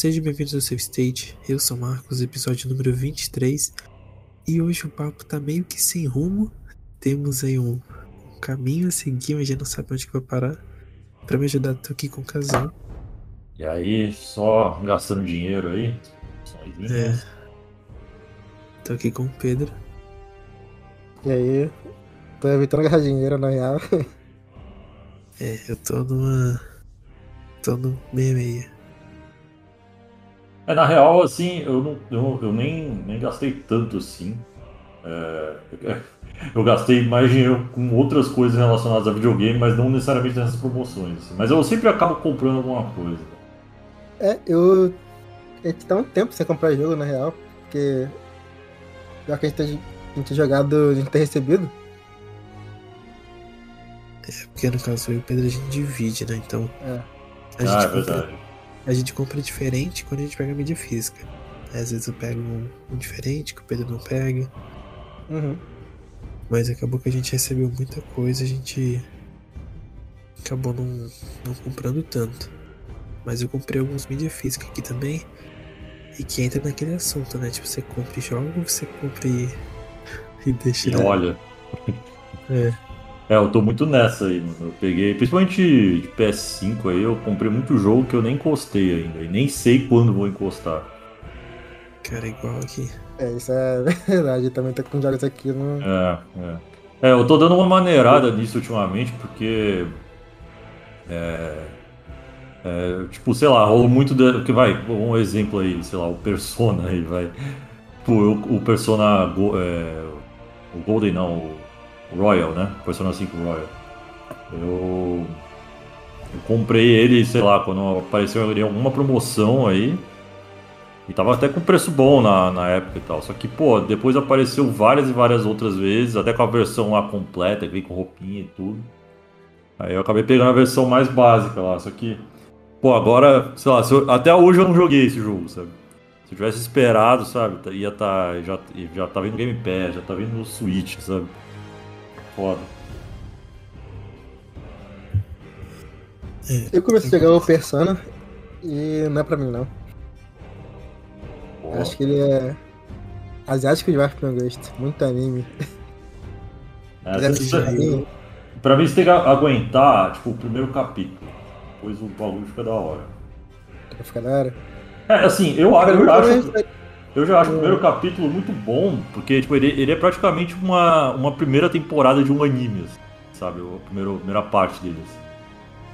Sejam bem-vindos ao seu stage. Eu sou Marcos, episódio número 23. E hoje o papo tá meio que sem rumo. Temos aí um, um caminho a seguir, mas já não sabe onde que vai parar. Pra me ajudar, tô aqui com o casal. E aí, só gastando dinheiro aí? Sozinho? É. Tô aqui com o Pedro. E aí, tô evitando gastar dinheiro na real. É, eu tô numa. tô no meia-meia. É, na real, assim, eu, não, eu, eu nem, nem gastei tanto assim. É, eu gastei mais dinheiro com outras coisas relacionadas a videogame, mas não necessariamente nessas promoções. assim. Mas eu sempre acabo comprando alguma coisa. É, eu. A gente tá um tempo sem comprar jogo na real, porque. Já que a gente tem, a gente tem jogado, a gente tem recebido. É, porque no caso eu e o Pedro a gente divide, né? Então. É. A gente, ah, é compra, verdade. A gente compra diferente quando a gente pega a mídia física. Às vezes eu pego um, um diferente que o Pedro não pega. Uhum. Mas acabou que a gente recebeu muita coisa, a gente acabou não, não comprando tanto. Mas eu comprei alguns mídia física aqui também. E que entra naquele assunto, né? Tipo, você compra e joga ou você compra e, e deixa E olha. É. É, eu tô muito nessa aí, mano. Eu peguei, principalmente de PS5 aí, eu comprei muito jogo que eu nem encostei ainda. E nem sei quando vou encostar. Cara, igual aqui. É, isso é verdade. Eu também tô com jogos aqui no. É, é. É, eu tô dando uma maneirada nisso ultimamente, porque. É, é, tipo, sei lá, rolou muito. De, que vai, um exemplo aí, sei lá, o Persona aí, vai. Tipo, eu- o Persona. Go- é, o Golden não, o Royal, né? Persona 5 Royal. Eu. Eu comprei ele, sei lá, quando apareceu em alguma promoção aí. E tava até com preço bom na, na época e tal. Só que, pô, depois apareceu várias e várias outras vezes, até com a versão lá completa, que vem com roupinha e tudo. Aí eu acabei pegando a versão mais básica lá. Só que, pô, agora, sei lá, se eu- até hoje eu não joguei esse jogo, sabe? Se eu tivesse esperado, sabe? tá- Ia tá. Já, já tá vindo Game Pass, já tá vindo Switch, sabe? Foda. Eu comecei a jogar o Persona e não é pra mim não. Pô, Acho que ele é. Asiático demais pro meu gosto. Muito anime. é. Pra mim você tem que aguentar, tipo, o primeiro capítulo. Depois o bagulho fica da hora. Pra ficar da hora. É, assim, eu, acho- eu acho. Eu já acho o primeiro capítulo muito bom, porque tipo, ele, ele é praticamente uma, uma primeira temporada de um anime, assim, sabe? A primeira, a primeira parte dele. assim.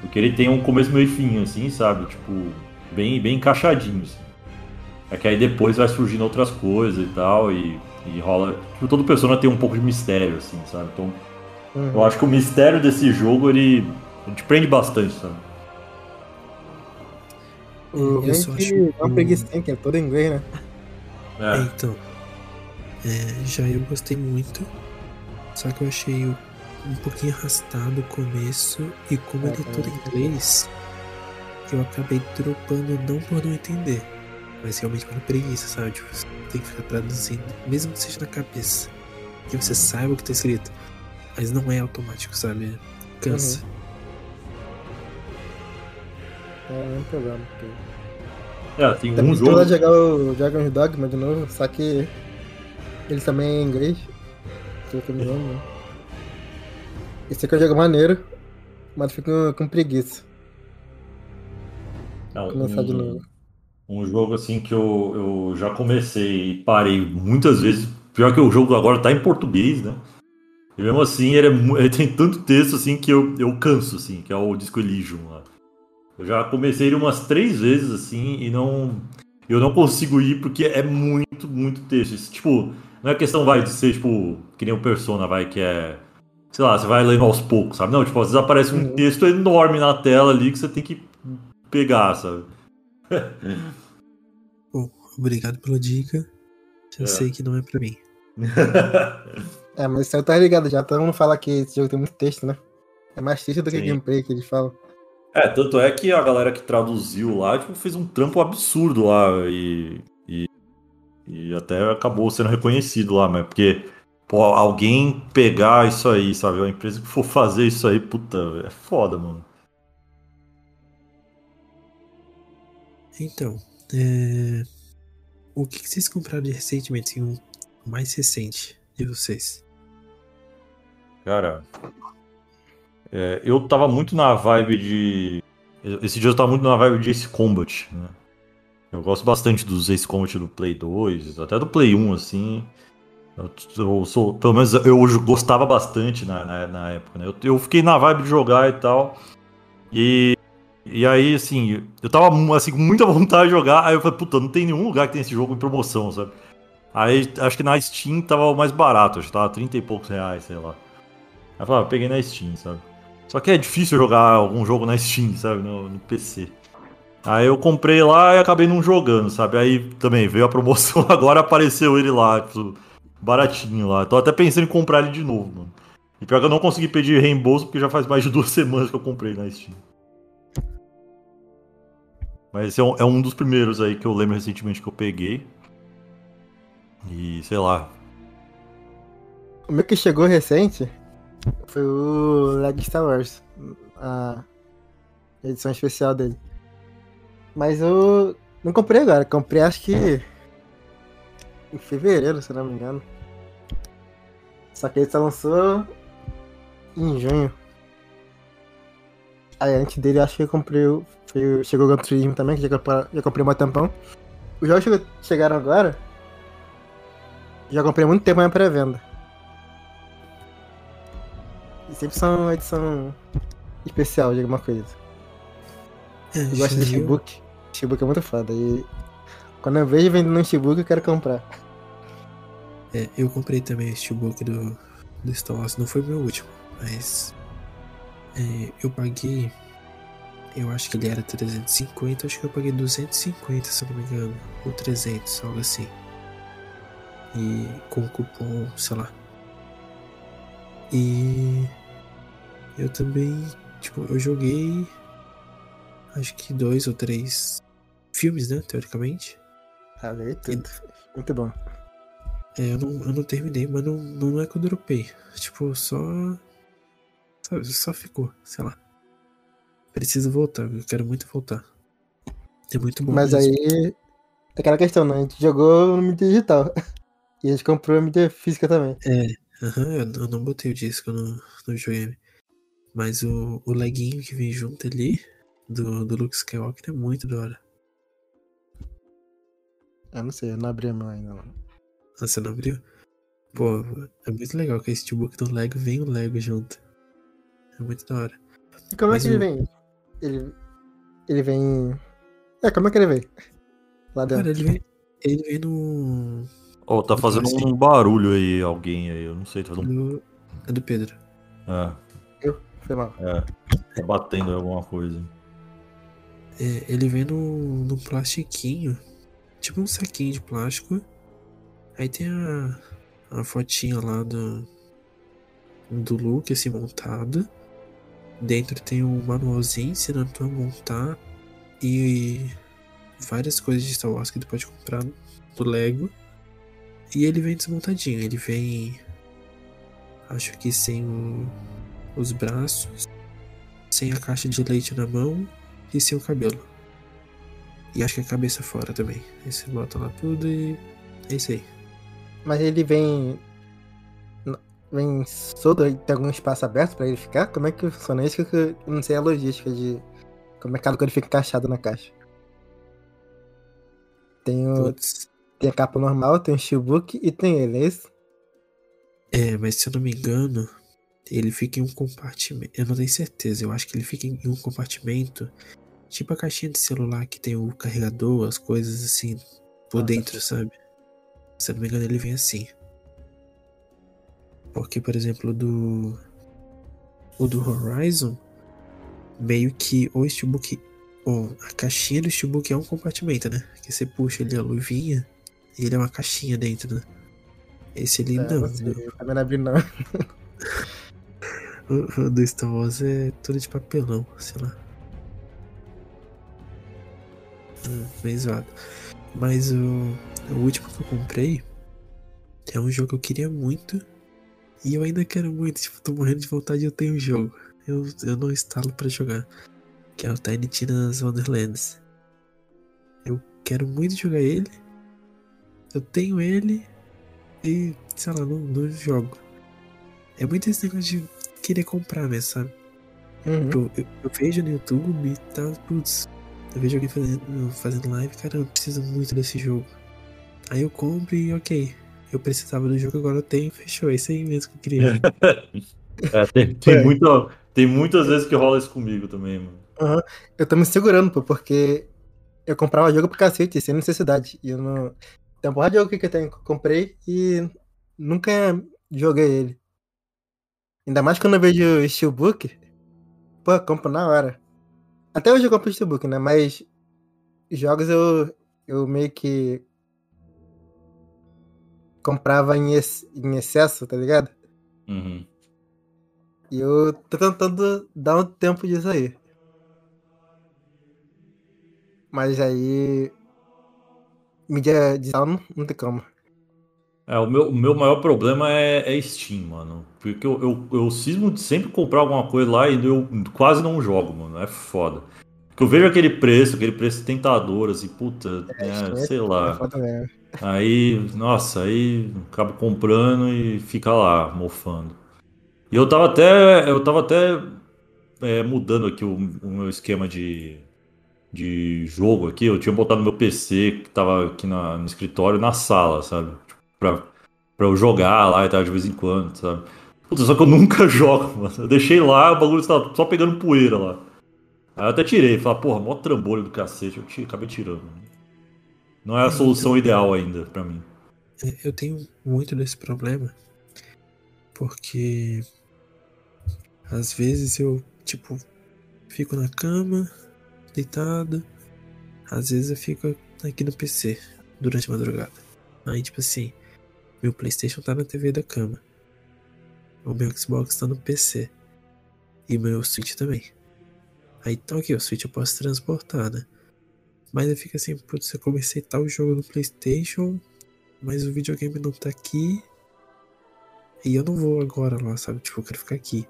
Porque ele tem um começo, meio e fim, assim, sabe? Tipo, bem, bem encaixadinho, assim. É que aí depois vai surgindo outras coisas e tal, e, e rola. Tipo, todo persona tem um pouco de mistério, assim, sabe? Então, Uhum. eu acho que o mistério desse jogo, ele, ele te prende bastante, sabe? O Eu só acho é uma preguiça, que é todo em inglês, né? É, É, então. é, já eu gostei muito. Só que eu achei um pouquinho arrastado o começo. E como É, ele é todo em também. inglês, eu acabei dropando não por não entender. Mas realmente por preguiça, sabe? Tipo, você tem que ficar traduzindo. Mesmo que seja na cabeça. Que você saiba o que tá escrito. Mas não é automático, sabe? Cansa. É o mesmo problema. porque- é tem Também um jogo. lá jogar o Dragon's Dogma de novo, só que ele também é em inglês. Que eu me lembro, né? Esse aqui é um jogo maneiro, mas fico com, com preguiça. Não, Começar de um- novo. Um jogo assim que eu, eu já comecei e parei muitas vezes. Pior que o jogo agora tá em português, né? E mesmo assim ele, é ele tem tanto texto assim que eu, eu canso, assim, que é o Disco Elysium lá. Eu já comecei ele umas três vezes assim e não. Eu não consigo ir porque é muito, muito texto. Isso, tipo, não é questão vai de ser, tipo, que nem o Persona, vai, que é. Sei lá, você vai lendo aos poucos, sabe? Não, tipo, às vezes aparece um texto enorme na tela ali que você tem que pegar, sabe? Bom, obrigado pela dica. Já É. sei que não é pra mim. É, mas isso aí tá ligado já. Todo mundo fala que esse jogo tem muito texto, né? É mais texto do que Sim. gameplay que eles falam. É, tanto é que a galera que traduziu lá, tipo, fez um trampo absurdo lá e, e, e até acabou sendo reconhecido lá, mas porque, pô, alguém pegar isso aí, sabe? A empresa que for fazer isso aí, puta, é foda, mano. Então, É, O que, vocês compraram de recentemente? Assim, um mais recente de vocês? Cara, é, eu tava muito na vibe de. Esse dia eu tava muito na vibe de Ace Combat, né? Eu gosto bastante dos Ace Combat do Play 2, até do Play 1, assim. Eu, eu sou, pelo menos eu gostava bastante na, na, na época, né? Eu, eu fiquei na vibe de jogar e tal. E, e aí, assim, eu tava assim, com muita vontade de jogar. Aí eu falei, puta, não tem nenhum lugar que tem esse jogo em promoção, sabe? Aí acho que na Steam tava mais barato, acho que tava 30 e poucos reais, sei lá. Aí eu falei, ah, peguei na Steam, sabe? Só que é difícil jogar algum jogo na Steam, sabe? No, no PC. Aí eu comprei lá e acabei não jogando, sabe? Aí também veio a promoção, agora apareceu ele lá, tipo, baratinho lá. Tô até pensando em comprar ele de novo, mano. E pior que eu não consegui pedir reembolso porque já faz mais de duas semanas que eu comprei na Steam. Mas esse é um, é um dos primeiros aí que eu lembro recentemente que eu peguei. E sei lá. O meu que chegou recente foi o Lego Star Wars. A edição especial dele. Mas eu não comprei agora, comprei acho que em fevereiro, se não me engano. Só que ele só lançou em junho. Aí antes dele acho que eu comprei foi Chegou o Gran Turismo também, que já comprei, já comprei um tampão. Os jogos chegaram agora. Já comprei muito tempo na pré-venda. E sempre são edição especial de alguma coisa. É, Eu gosto de saiu- Shibuki. Shibuki é muito foda. E quando eu vejo vendendo um Shibuki, eu quero comprar. É, eu comprei também o steelbook do, do Star Wars. Não foi meu último, mas. é, eu paguei. Eu acho que ele era 350, acho que eu paguei 250, se não me engano. Ou 300, algo assim. E com cupom, sei lá. E. Eu também. Tipo, eu joguei. Acho que dois ou três filmes, né? Teoricamente. Ah, veio tudo. Muito bom. É, eu não, eu não terminei, mas não, não é que eu dropei. Tipo, só. Sabe, só ficou, sei lá. Preciso voltar, eu quero muito voltar. É muito bom. Mas mesmo. aí. É aquela questão, né? A gente jogou no mídia digital. E a gente comprou a mídia física também. É, aham, eu, eu não botei o disco no, no videogame. Mas o, o leguinho que vem junto ali, do, do Luke Skywalker, é muito da hora. Eu não sei, eu não abri a mão ainda. Não. Ah, você não abriu? Pô, é muito legal que esse steelbook do Lego vem o Lego junto. É muito da hora. E como Mas é que ele o- vem? Ele. Ele vem. É, como é que ele vem? Lá dentro. Cara, ele vem, ele vem no. Ó, tá fazendo um barulho aí, alguém aí, eu não sei, tá fazendo no é do Pedro. É, Foi mal. é. Tá batendo em alguma coisa. É, ele vem no, no plastiquinho, tipo um saquinho de plástico. Aí tem a, a fotinha lá do, do Luke, assim, montado. Dentro tem um manualzinho ensinando tu a montar. E várias coisas de Star Wars que tu pode comprar do Lego. E ele vem desmontadinho, ele vem. Acho que sem o- os braços, sem a caixa de leite na mão e sem o cabelo. E acho que a cabeça fora também. Aí você bota lá tudo e é isso aí. Mas ele vem. Vem solto, tem algum espaço aberto pra ele ficar? Como é que funciona isso? Que eu não sei a logística de. Como é que ele fica encaixado na caixa. Tem, o, Putz. Tem a capa normal, tem o steelbook e tem ele, é isso? É, mas se eu não me engano, ele fica em um compartimento. Eu não tenho certeza, eu acho que ele fica em um compartimento. Tipo a caixinha de celular que tem o carregador, as coisas assim, por Ah, tá dentro, sabe? Se eu não me engano, ele vem assim. Porque, por exemplo, o do. O do Horizon, meio que o steelbook. Ou a caixinha do steelbook é um compartimento, né? Que você puxa ali a luvinha ele é uma caixinha dentro, né? Esse ali É, não. sei, do- também não. O, o do Star Wars é tudo de papelão, sei lá. Hum, bem zoado. Mas o, o último que eu comprei é um jogo que eu queria muito. E eu ainda quero muito. Tipo, tô morrendo de vontade e eu tenho o jogo. Eu, eu não instalo pra jogar. Que é o Tiny Tina's Wonderlands. Eu quero muito jogar ele. Eu tenho ele e, sei lá, não, não jogo. É muito esse negócio de querer comprar mesmo, sabe? Uhum. Eu, eu, eu vejo no YouTube e tá, putz, eu vejo alguém fazendo, fazendo live, cara, eu preciso muito desse jogo. Aí eu compro e ok, eu precisava do jogo, agora eu tenho, fechou, é isso aí mesmo que eu queria. É, tem, tem, É. muita, tem muitas vezes que rola isso comigo também, mano. Aham. Eu tô me segurando, pô, porque eu comprava jogo pro cacete, sem necessidade. E eu não. Tem uma porrada de jogo que eu tenho comprei e nunca joguei ele. Ainda mais quando eu vejo Steelbook, pô, compro na hora. Até hoje eu compro Steelbook, né? Mas jogos eu, eu meio que comprava em, ex- em excesso, tá ligado? Uhum. E eu tô tentando dar um tempo disso aí. Mas aí. Mídia digital não, não tem como. É, o meu, o meu maior problema é, é Steam, mano. Porque eu, eu, eu cismo de sempre comprar alguma coisa lá e eu quase não jogo, mano. É foda. Porque eu vejo aquele preço, aquele preço tentador, assim, puta, é, Steam sei É lá. mesmo. Aí, nossa, aí acabo comprando e fica lá, mofando. E eu tava até. Eu tava até é, mudando aqui o, o meu esquema de, de jogo aqui. Eu tinha botado meu PC que tava aqui na- no escritório na sala, sabe? Tipo, Pra, pra eu jogar lá e tal de vez em quando, sabe? Puta, só que eu nunca jogo, mano. Eu deixei lá, o bagulho estava só pegando poeira lá. Aí eu até tirei, falei, porra, mó trambolho do cacete. Eu ti- acabei tirando. Não é a solução ideal ainda pra mim. É, Eu tenho muito desse problema porque às vezes eu, tipo, fico na cama, deitado, às vezes eu fico aqui no PC durante a madrugada. Aí, tipo assim, meu PlayStation tá na TV da cama, o meu Xbox tá no PC e meu Switch também. Aí tá ok, o Switch eu posso transportar, né? Mas eu fico assim, putz, eu comecei tal jogo no PlayStation, mas o videogame não tá aqui. E eu não vou agora lá, sabe? Tipo, eu quero ficar aqui.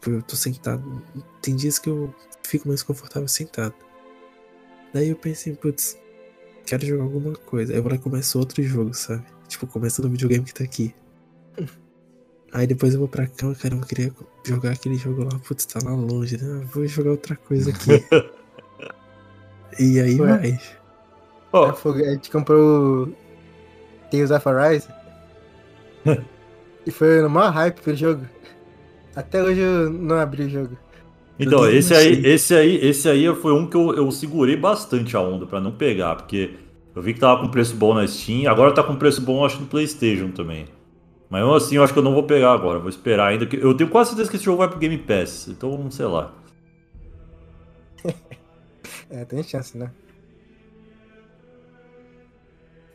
Porque eu tô sentado. Tem dias que eu fico mais confortável sentado. Daí eu pensei, putz, quero jogar alguma coisa. Aí eu vou lá e começo outro jogo, sabe? Tipo, começa no videogame que tá aqui. Aí depois eu vou pra cama, caramba, eu queria jogar aquele jogo lá, putz, tá lá longe, né? Ah, Vou jogar outra coisa aqui. e aí Ué. vai. Fogo, A gente comprou o Tales of Arise. e foi no maior hype pro jogo. Até hoje eu não abri o jogo. Então, Eu esse aí, esse aí, esse aí foi um que eu, eu segurei bastante a onda pra não pegar, porque eu vi que tava com preço bom na Steam, agora tá com preço bom acho no PlayStation também. Mas mesmo assim, eu acho que eu não vou pegar agora, vou esperar ainda. que Eu tenho quase certeza que esse jogo vai pro Game Pass, então sei lá. É, tem chance, né?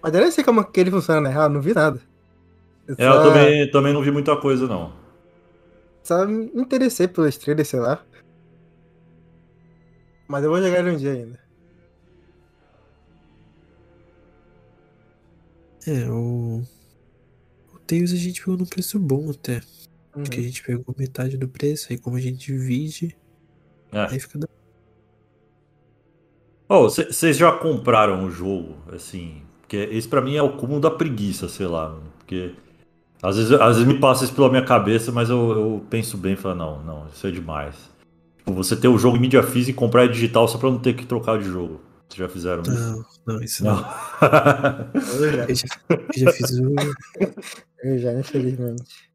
Mas eu nem sei como que ele funciona na real, não vi nada. Eu É, eu também, também não vi muita coisa, não. Só me interessei pelos trailers, sei lá. Mas eu vou jogar um dia ainda. É, o. O Tails a gente pegou num preço bom até. Uhum. Porque a gente pegou metade do preço, aí como a gente divide, É. aí fica da Ô, vocês já compraram o jogo, assim? Porque esse pra mim é o cúmulo da preguiça, sei lá. mano, Porque às vezes, às vezes me passa isso pela minha cabeça, mas eu, eu penso bem e falo, não, não, isso é demais. Tipo, você ter o jogo em mídia física e comprar digital só pra não ter que trocar de jogo. Vocês já fizeram isso? Não, não, isso não. Não. Eu já, Eu já, eu já fiz o. eu já, infelizmente.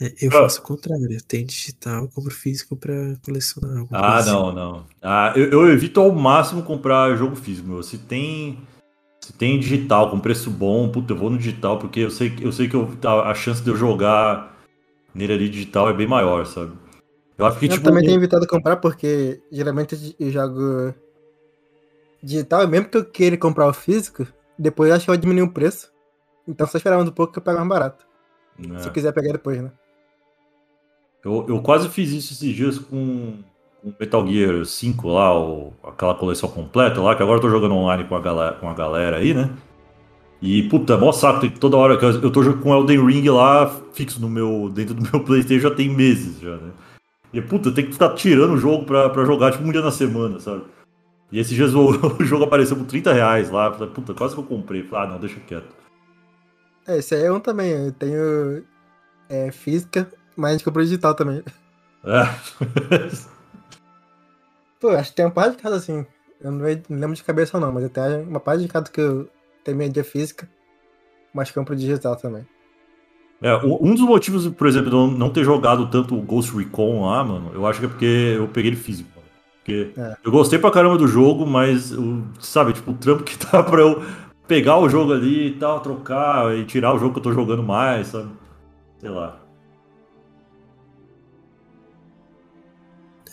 é, eu faço o contrário. Eu tenho digital, eu compro físico pra colecionar. Ah, coisa assim. não, não. Ah, eu, eu evito ao máximo comprar jogo físico, meu. Se tem, se tem digital com preço bom, puta, eu vou no digital porque eu sei, eu sei que eu- a, a chance de eu jogar nele ali digital é bem maior, sabe? Eu acho que, Eu tipo, também tenho evitado comprar porque geralmente eu jogo digital e mesmo que eu queira comprar o físico, depois eu acho que vai diminuir o preço. Então só esperar um pouco que eu pego mais barato. né, Se eu quiser pegar depois, né? eu, eu quase fiz isso esses dias com, com Metal Gear 5 lá, o- aquela coleção completa lá, que agora eu tô jogando online com a galera, com a galera aí, né? E, puta, mó saco, toda hora que eu tô jogando com Elden Ring lá, fixo no meu, dentro do meu Playstation já tem meses já, né? E, puta, tem que ficar tirando o jogo pra, pra jogar, tipo, um dia na semana, sabe? E esses dias o, o jogo apareceu por 30 reais lá. Falei, Puta, quase que eu comprei. Falei, ah, não, deixa quieto. É, esse aí é um também. Eu tenho é, física, mas a gente comprou digital também. É. Pô, acho que tem uma parte de cada assim. Eu não lembro de cabeça não, mas até uma parte de cada que eu tenho mídia física, mas compro digital também. É, um dos motivos, por exemplo, de eu não ter jogado tanto o Ghost Recon lá, mano, eu acho que é porque eu peguei ele físico. Mano. Porque É. eu gostei pra caramba do jogo, mas, sabe, tipo, o trampo que tá pra eu pegar o jogo ali e tal, trocar e tirar o jogo que eu tô jogando mais, sabe? Sei lá.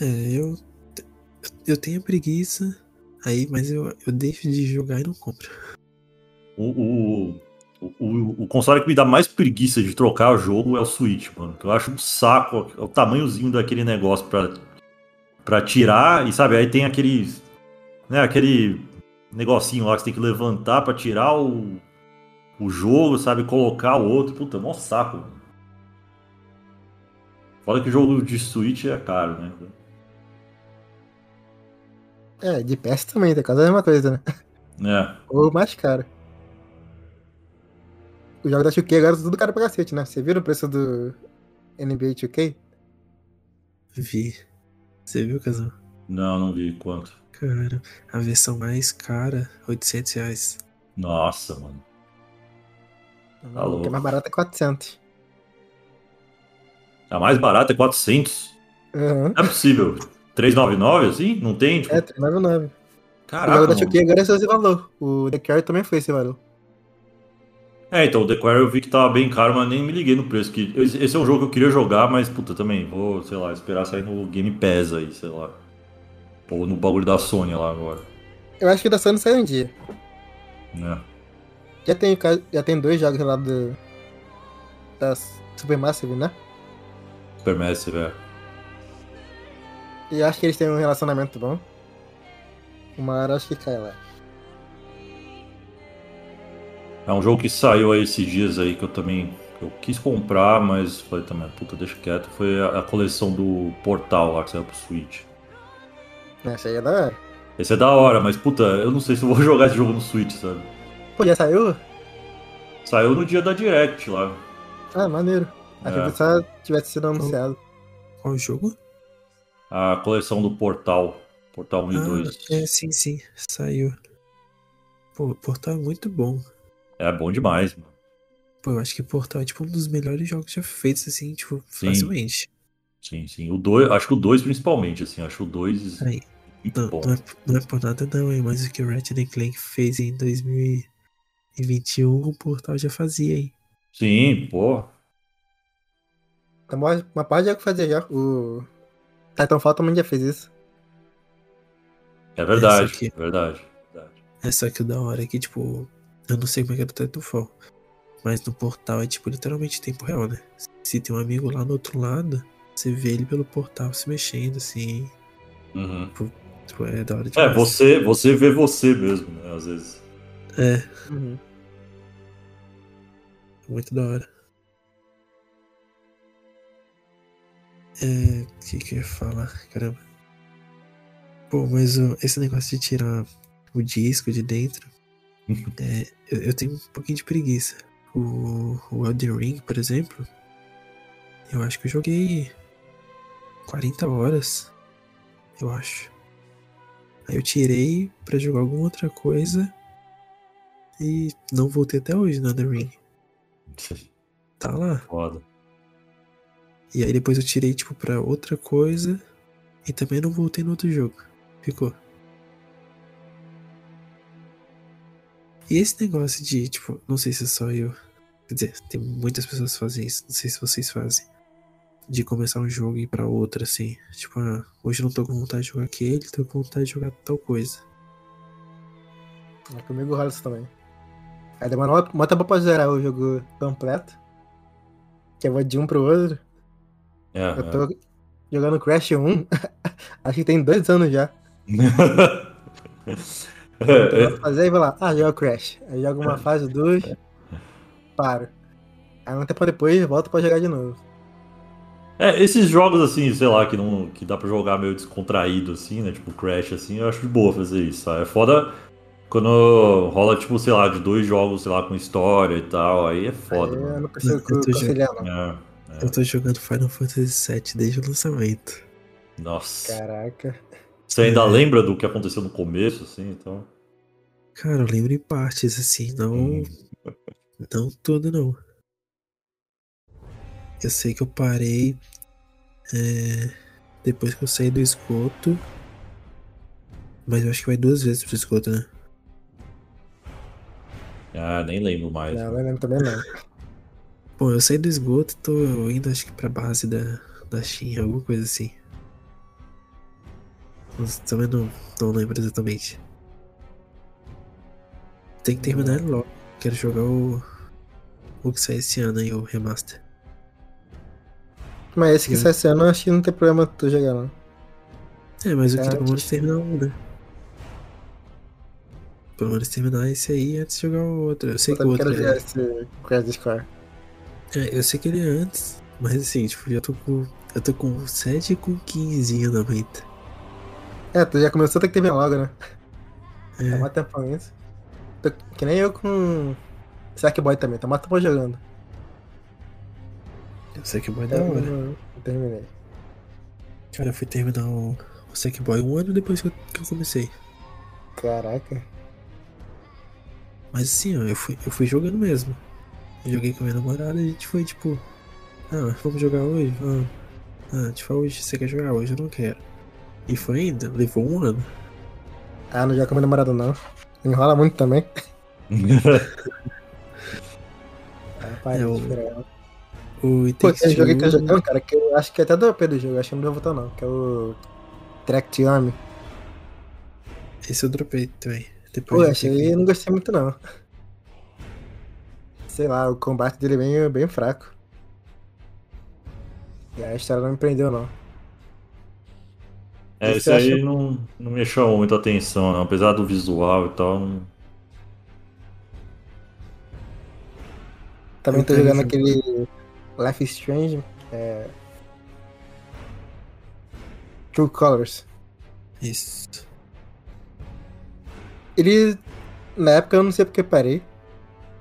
É, eu. Eu tenho preguiça, aí, mas eu, eu deixo de jogar e não compro. O, o, o, o console que me dá mais preguiça de trocar o jogo é o Switch, mano. Eu acho um saco o tamanhozinho daquele negócio pra, pra tirar. E sabe, aí tem aquele. Né, aquele negocinho lá que você tem que levantar pra tirar o, o jogo, sabe? Colocar o outro. Puta, mó saco. Mano. Que jogo de Switch é caro, né? É, de PS também, tá quase a mesma coisa, né? É. Ou mais caro. Os jogos da 2K agora são tudo caro pra cacete, né? Você viu o preço do NBA 2K? Vi. Você viu, Casal? Não, não vi quanto. Cara, a versão mais cara, 800 reais. Nossa, mano. Tá louco. que é mais barato é 400. A mais barata é 400. Aham. Não é possível. 399 assim? Não tem? Tipo, É, 399. O caraca. jogo da. 2K agora é esse valor. O The Care também foi esse valor. É, então o The Quarry eu vi que tava bem caro, mas nem me liguei no preço. Que esse é um jogo que eu queria jogar, mas puta, também vou, sei lá, esperar sair no Game Pass aí, sei lá. Ou no bagulho da Sony lá agora. Eu acho que da Sony sai um dia. Né? Já tem, já tem dois jogos lá do. Da Supermassive, né? Supermassive, é. E eu acho que eles têm um relacionamento bom. Uma hora acho que cai lá. É um jogo que saiu aí esses dias aí que eu também. Eu quis comprar, mas falei também, puta, deixa quieto. Foi a, a coleção do Portal lá que saiu pro Switch. Essa aí é da hora. Esse é da hora, mas puta, eu não sei se eu vou jogar esse jogo no Switch, sabe? Pô, já saiu? Saiu no dia da Direct lá. Ah, maneiro. Achei É. que só tivesse sido anunciado. Qual jogo? A coleção do Portal. Portal 1 e 2. Ah, é, sim, sim. Saiu. Pô, Portal é muito bom. É bom demais, mano. Pô, eu acho que Portal é tipo um dos melhores jogos já feitos, assim, tipo, Sim. facilmente. Sim, sim. O 2, acho que o 2 principalmente, assim. Acho o 2 Aí, muito não, não, é, não é por nada não, hein, mas o que o Ratchet Clank fez em 2021, o Portal já fazia, hein. Sim, pô. Uma, uma parte jogo que fazia já. O Titanfall também já fez isso. É verdade. Aqui. É verdade. verdade. É só que o da hora é que, tipo, eu não sei como é que é do Titanfall, mas no portal é, tipo, literalmente tempo real, né? Se tem um amigo lá no outro lado, você vê ele pelo portal se mexendo, assim, Uhum. tipo, é da hora É, você, você vê você mesmo, né? Às vezes. É, Uhum. muito da hora. O que que eu ia falar? Caramba. Pô, mas o- esse negócio de tirar o disco de dentro, é, eu, eu tenho um pouquinho de preguiça. O, o Elden Ring, por exemplo, eu acho que eu joguei 40 horas, eu acho. Aí eu tirei pra jogar alguma outra coisa e não voltei até hoje no Elden Ring. Tá lá. Foda. E aí depois eu tirei, tipo, pra outra coisa. E também não voltei no outro jogo. Ficou. E esse negócio de, tipo, não sei se é só eu. Quer dizer, tem muitas pessoas que fazem isso. Não sei se vocês fazem. De começar um jogo e ir pra outro, assim. Tipo, ah, hoje eu não tô com vontade de jogar aquele, tô com vontade de jogar tal coisa. É comigo rola isso também. Aí demora uma, uma pra zerar o jogo completo. Que eu vou de um pro outro. É, Eu tô jogando Crash 1. Acho que tem dois anos já. Eu vou fazer e vou lá. Ah, jogo Crash. Aí jogo uma fase, duas. Paro. Aí um tempo depois volto pra jogar de novo. É, esses jogos assim, sei lá, que não que dá pra jogar meio descontraído assim, né? Tipo Crash assim, eu acho de boa fazer isso, sabe? É foda quando rola, tipo, sei lá, de dois jogos, sei lá, com história e tal, aí é foda. Aí eu não tô conciliar, não. É, Eu tô jogando Final Fantasy VII desde o lançamento. nossa. Caraca. Você ainda É. lembra do que aconteceu no começo, assim, então? Cara, eu lembro em partes, assim, não. Hum. Não tudo, não. Eu sei que eu parei. é, depois que eu saí do esgoto. Mas eu acho que vai duas vezes pro esgoto, né? Ah, nem lembro mais. Não, não lembro também não. Bom, eu saí do esgoto e tô indo, acho que pra base da, da Shin, alguma coisa assim. Mas também não, não lembro exatamente. Tem que terminar ele logo. Quero jogar o. O que sai esse ano aí, o remaster. Mas esse que Hum. sai esse ano, eu acho que não tem problema tu jogar, não. É, mas eu É, queria pelo menos terminar um, né? Pelo menos terminar esse aí antes de jogar o outro. Eu sei Eu que o outro quero é, jogar esse Crash Score. É, Eu sei que ele é antes, mas assim, tipo, já tô com. Eu tô com 7 e com 15 na mente. É, tu já começou, tem que terminar logo, né? Tá É, mais tempão isso. Tô- que nem eu com Sackboy também, tá mais tempo jogando. eu sei que é da Eu hora. não terminei. Cara, eu fui terminar o, o Sackboy um ano depois que eu, que eu comecei. Caraca. Mas assim, ó, eu fui, eu fui jogando mesmo. Eu joguei com a minha namorada e a gente foi tipo. Ah, vamos jogar hoje? Vamos. Ah, tipo, hoje você quer jogar? Hoje eu não quero. E foi ainda, levou um ano. Ah, não joga com minha namorada não. Enrola muito também. Ah, parei É, o-. O Pô, tem jogo que eu jogando, cara, que eu acho que até dropei do jogo, acho que não deu votar não, que é o Track to Army. Esse eu dropei também. Pô, Depois eu achei, fiquei- eu não gostei muito não. Sei lá, o combate dele é bem, bem fraco. E a história não me prendeu não. É, esse aí acha- não, não me chamou muita atenção, não. apesar do visual e tal. não- Também tô jogando aquele Life is Strange, é... True Colors. Isso. Ele, na época eu não sei porque parei,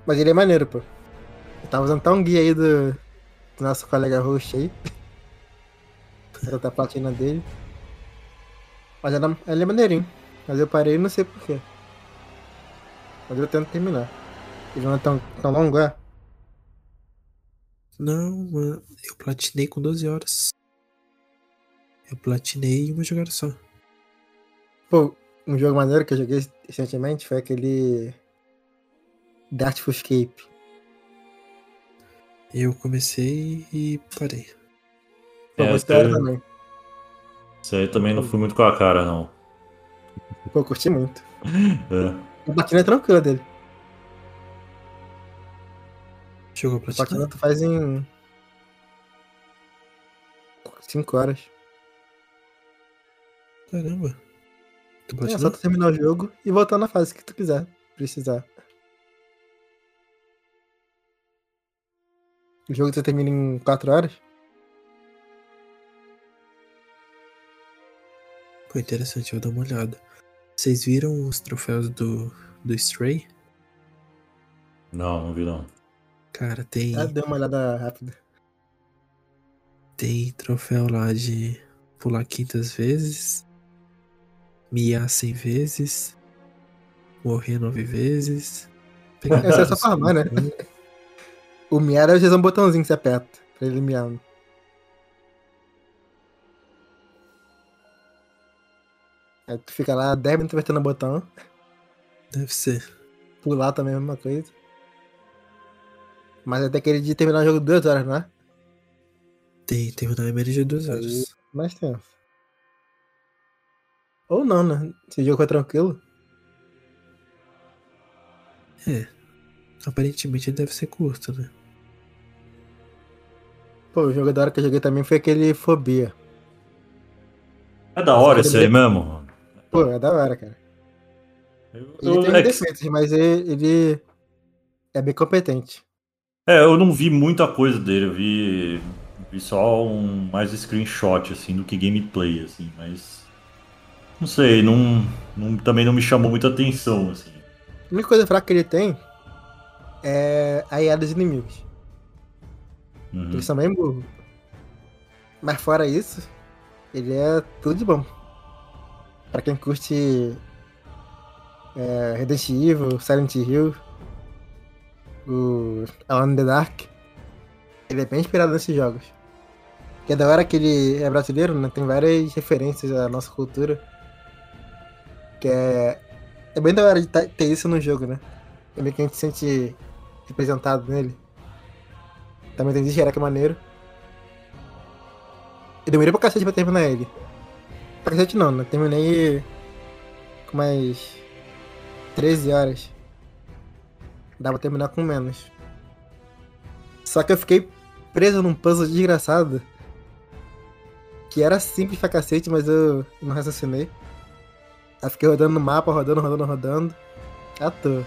mas ele é maneiro, pô. Eu tava usando até um guia aí do, do nosso colega host aí. Pra tá a platina dele. Mas era, ele é maneirinho. Mas eu parei e não sei porquê. Mas eu tento terminar. Ele não é tão, tão longo, é? Não, mano, eu platinei com 12 horas. Eu platinei em uma jogada só. Pô, um jogo maneiro que eu joguei recentemente foi aquele. Dartful Escape. Eu comecei e parei. Pô, É, esse- também. Esse aí também não fui muito com a cara, não. Pô, eu curti muito. É. A platina é tranquila dele. Jogou A platina? platina tu faz em. 5 horas. Caramba. Tu É só tu terminar o jogo e voltar na fase que tu quiser. Precisar. O jogo tu termina em 4 horas? Pô, interessante, eu vou dar uma olhada. Vocês viram os troféus do, do Stray? Não, não vi não. Cara, tem, Ah, deu uma olhada rápida. tem troféu lá de pular 500 vezes, miar 100 vezes, morrer 9 vezes. pegar Essa é só farmar, né? O miar é às vezes um botãozinho que você aperta pra ele miar. Aí tu fica lá 10 minutos apertando o botão. Deve ser. Pular também é a mesma coisa. Mas até aquele de terminar o jogo 2 horas, não é? Tem, terminar menos de 2 horas. Aí- Mais tempo. Ou não, né? Se o jogo for tranquilo. É. Aparentemente ele deve ser curto, né? Pô, o jogo da hora que eu joguei também foi aquele Fobia. É da hora esse aí mesmo. Pô, é da hora, cara. Eu, Ele eu- tem é, que- defeitos, mas ele, ele é bem competente. é, eu não vi muita coisa dele. Eu vi, Vi só um mais screenshot, assim, do que gameplay, assim, mas. Não sei, não, não, também não me chamou muita atenção, assim. A única coisa fraca que ele tem é a IA dos inimigos. Uhum. Eles são bem burros. Mas fora isso, ele é tudo de bom. Pra quem curte é, Resident Evil, Silent Hill, o Alone in the Dark, ele é bem inspirado nesses jogos. Que é da hora que ele é brasileiro, né? Tem várias referências à nossa cultura. Que é. É bem da hora de ter isso no jogo, né? É meio que a gente se sente representado nele. Também tem Ziggurat que é maneiro. Eu demorei pra cacete pra terminar ele. Pra cacete não, né? Terminei com mais 13 horas. Dá pra terminar com menos. Só que eu fiquei preso num puzzle desgraçado. Que era simples pra cacete, mas eu não raciocinei. Aí fiquei rodando no mapa, rodando, rodando, rodando. À toa.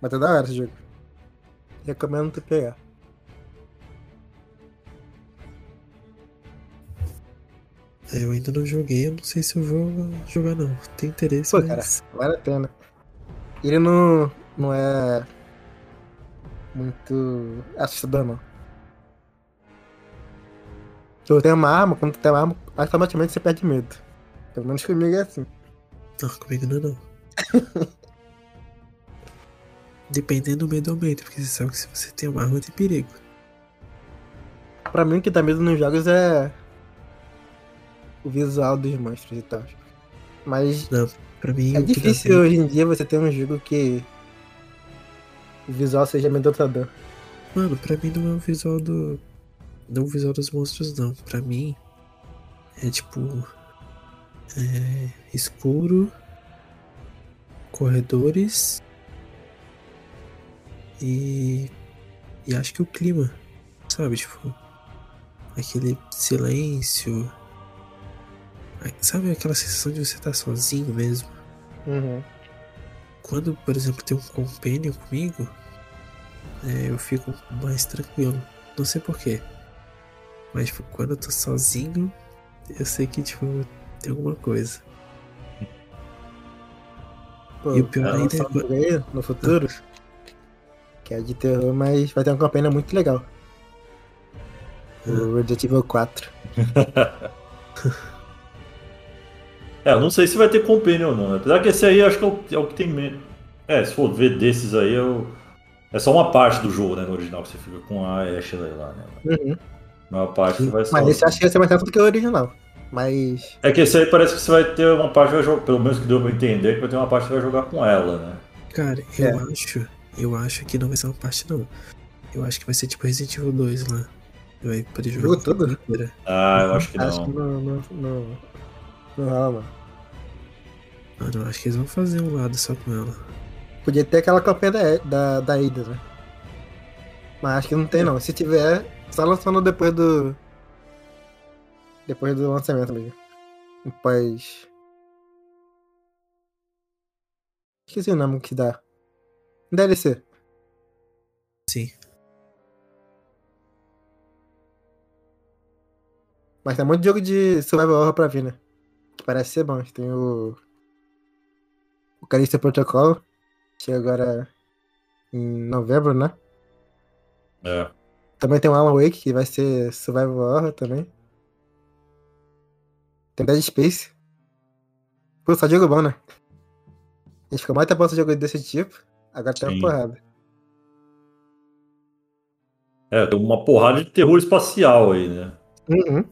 Mas tá da hora esse jogo. Recomendo tu pegar. É, Eu ainda não joguei, eu não sei se eu vou jogar não. Tem interesse, Pô, mas. Vale a pena. Ele não, não é muito assustador, não. Se você tem uma arma, quando tu tem uma arma, automaticamente você perde medo. Pelo menos comigo é assim. Não, comigo não é não. Dependendo do medo aumenta, porque você sabe que se você tem uma arma tem perigo. Pra mim, o que dá medo nos jogos é o visual dos monstros e tal. Mas Pra mim, é difícil hoje em dia você ter um jogo que o visual seja amedrontador. Mano, pra mim não é o visual do. Não o visual dos monstros, não. Pra mim é tipo. É. Escuro. Corredores. E. E acho que o clima. Sabe? Tipo. Aquele silêncio. Sabe aquela sensação de você estar sozinho mesmo? Uhum. Quando, por exemplo, tem um companion comigo, é, eu fico mais tranquilo. Não sei porquê. Mas tipo, quando eu tô sozinho, eu sei que tipo, tem alguma coisa. Pô, E o pior vai ainda é no futuro, que é de terror, mas vai ter uma campanha muito legal. O Resident Evil 4. É, eu não sei se vai ter companion ou não. né? Apesar que esse aí acho que é o, é o que tem menos. É, se for ver desses aí, eu... é só uma parte do jogo, né? No original, que você fica com a Ashley lá, né? Uhum. A maior parte que vai ser. Mas esse acho que vai ser mais rápido do que o original. Mas. É que esse aí parece que você vai ter uma parte que vai jogar. Pelo menos que deu pra entender, que vai ter uma parte que vai jogar com ela, né? Cara, eu É. acho. Eu acho que não vai ser uma parte não. Eu acho que vai ser tipo Resident Evil 2 lá. Vai poder jogar Jogo com a todo? família inteira. Ah, eu acho que Acho não. que não. Não, não, não rola, mano. Mano, eu acho que eles vão fazer um lado só com ela. Podia ter aquela campanha da, da, da Ida, né? Mas acho que não tem não. Se tiver, só lançando depois do. Depois do lançamento mesmo. Depois. Esqueci o nome que dá. DLC. Sim. Mas tem muito jogo de survival horror pra vir, né? Que parece ser bom. Tem o. O Calista Protocol. Que agora. Em novembro, né? É. Também tem o Alan Wake, que vai ser survival horror também. Tem Dead Space. Pô, só jogo bom, né? A gente ficou mais tempo sem jogo desse tipo. Agora tem Sim. uma porrada. É, tem uma porrada de terror espacial aí, né? Uhum.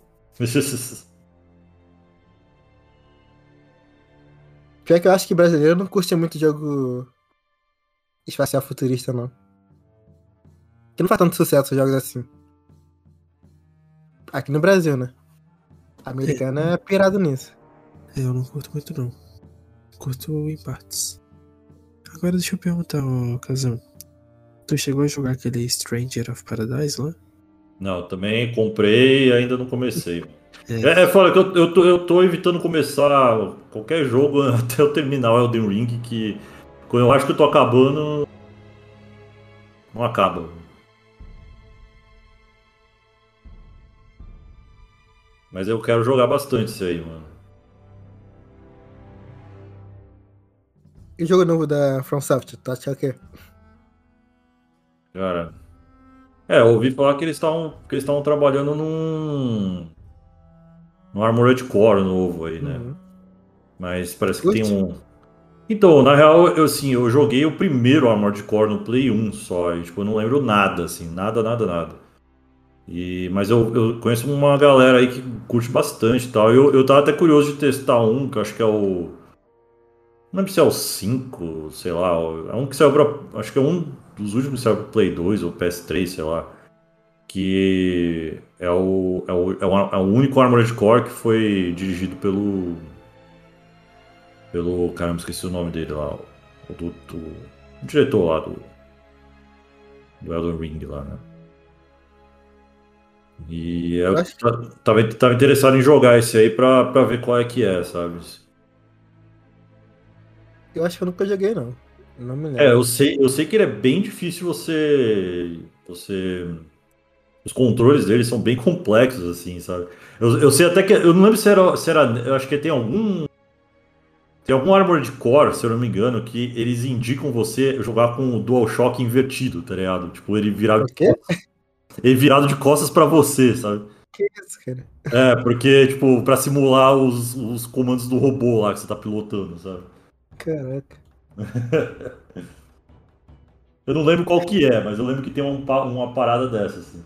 Pior que eu acho que brasileiro não curte muito jogo espacial futurista, não. Que não faz tanto sucesso jogos assim. Aqui no Brasil, né? Americano é pirado nisso. É, eu não curto muito não. Curto em partes. Agora deixa eu perguntar, Kazan. Tu chegou a jogar aquele Stranger of Paradise lá? Não, também comprei e ainda não comecei. É, é, é fora que eu, eu, tô, eu tô evitando começar qualquer jogo até eu terminar o Elden Ring, que quando eu acho que eu tô acabando, não acaba. Mas eu quero jogar bastante isso aí, mano. E o jogo novo da From Software, tá achando o quê? Cara. É, eu ouvi falar que eles estavam que eles estavam trabalhando num no Armored Core novo aí, né? Uhum. Mas parece que Curte? tem um Então, na real, eu assim, eu joguei o primeiro Armored Core no Play 1 só, e tipo, eu não lembro nada assim, nada, nada, nada. E mas eu, eu conheço uma galera aí que curte bastante e tal. Eu, eu tava até curioso de testar um, que eu acho que é o não lembro se é o 5, sei lá. É um que saiu pra. Acho que é um dos últimos que saiu pro Play 2 ou PS3, sei lá. Que é o, é o, é o, é o único Armored Core que foi dirigido pelo. Pelo. Caramba, esqueci o nome dele lá. O, do, do, o diretor lá do. Do Elden Ring lá, né? E eu acho tava, tava interessado em jogar esse aí pra, pra ver qual é que é, sabe? Eu acho que eu nunca joguei, não. Não me lembro. É, eu sei, eu sei que ele é bem difícil você. Você. Os controles dele são bem complexos, assim, sabe? Eu, eu sei até que. Eu não lembro se era, se era. Eu acho que tem algum. Tem algum Armored Core, se eu não me engano, que eles indicam você jogar com o DualShock invertido, tá ligado? Tipo, ele virado, O quê? ele virado de costas pra você, sabe? Que isso, cara? É, porque, tipo, pra simular os, os comandos do robô lá que você tá pilotando, sabe? Caraca. Eu não lembro qual que é, mas eu lembro que tem uma, uma parada dessa, assim.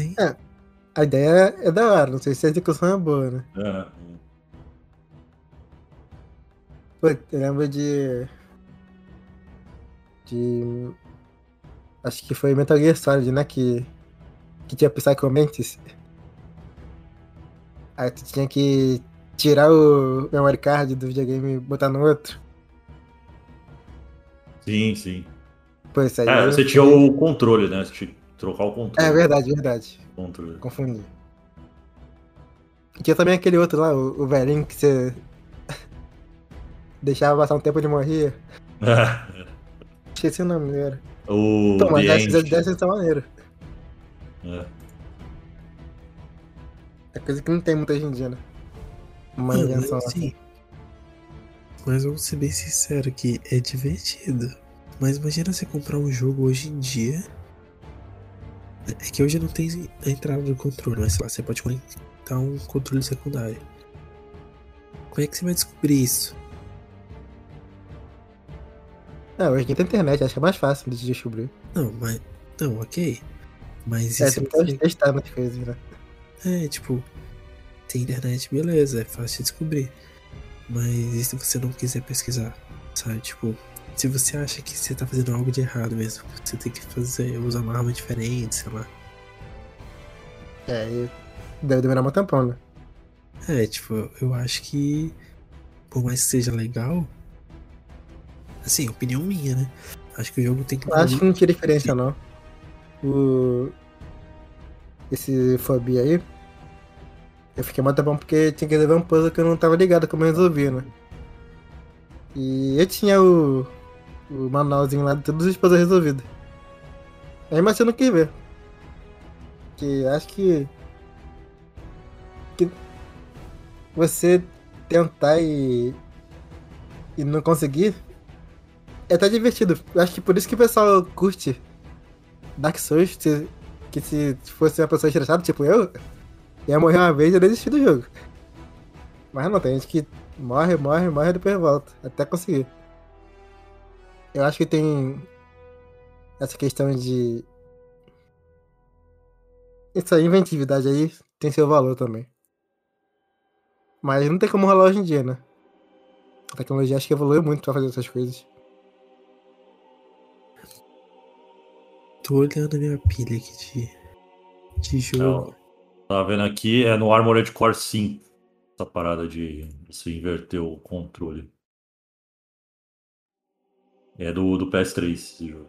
Hein? A ideia é da hora, não sei se a execução é boa, né? É. Pô, eu lembro de. De. Acho que foi Metal Gear Solid, né? Que. Que tinha Psycho Mantis. Aí tu tinha que tirar o memory card do videogame e botar no outro. Sim, sim. Aí. É, eu você tinha o controle, né? Você tinha que trocar o controle. É verdade, verdade. Controle. Confundi. Tinha também aquele outro lá, o, o velhinho que você. Deixava passar um tempo e ele morria. Esqueci o nome dele. o Pô, mas dessas são maneiras. É. É coisa que não tem muita hoje em dia, né? Uma mas assim. assim. Mas vamos ser bem sinceros que é divertido. Mas imagina você comprar um jogo hoje em dia. É que hoje não tem a entrada do controle, mas sei lá, você pode conectar um controle secundário. Como é que você vai descobrir isso? Não, hoje em dia tem internet, acho que é mais fácil de descobrir. Não, mas. Não, ok. Mas É, isso tem que testar nas coisas, né? É, tipo, tem internet, beleza, é fácil de descobrir. Mas e se você não quiser pesquisar, sabe? Tipo, se você acha que você tá fazendo algo de errado mesmo, você tem que fazer, usar uma arma diferente, sei lá. É, e deve demorar um tempão, né? É, tipo, eu acho que, por mais que seja legal, assim, opinião minha, né? Acho que o jogo tem que. Eu acho que não tinha diferença, não. O... Esse Fobia aí, eu fiquei muito bom porque tinha que resolver um puzzle que eu não tava ligado como eu resolvia, né? E eu tinha o, o manualzinho lá de todos os puzzles resolvidos. Aí, mas eu não quis ver. Que acho que. Que você tentar e. e não conseguir é até divertido. Acho que por isso que o pessoal curte Dark Souls, que se fosse uma pessoa estressada, tipo eu, ia morrer uma vez e ia desistir do jogo. Mas não, tem gente que morre, morre, morre e depois volta, até conseguir. Eu acho que tem essa questão de. Essa inventividade aí tem seu valor também. Mas não tem como rolar hoje em dia, né? A tecnologia acho que evoluiu muito pra fazer essas coisas. Tô olhando a minha pilha aqui de, de jogo. Não. Tá vendo aqui? É no Armored Core 5. Essa parada de você inverter o controle. É do, do PS3 esse jogo.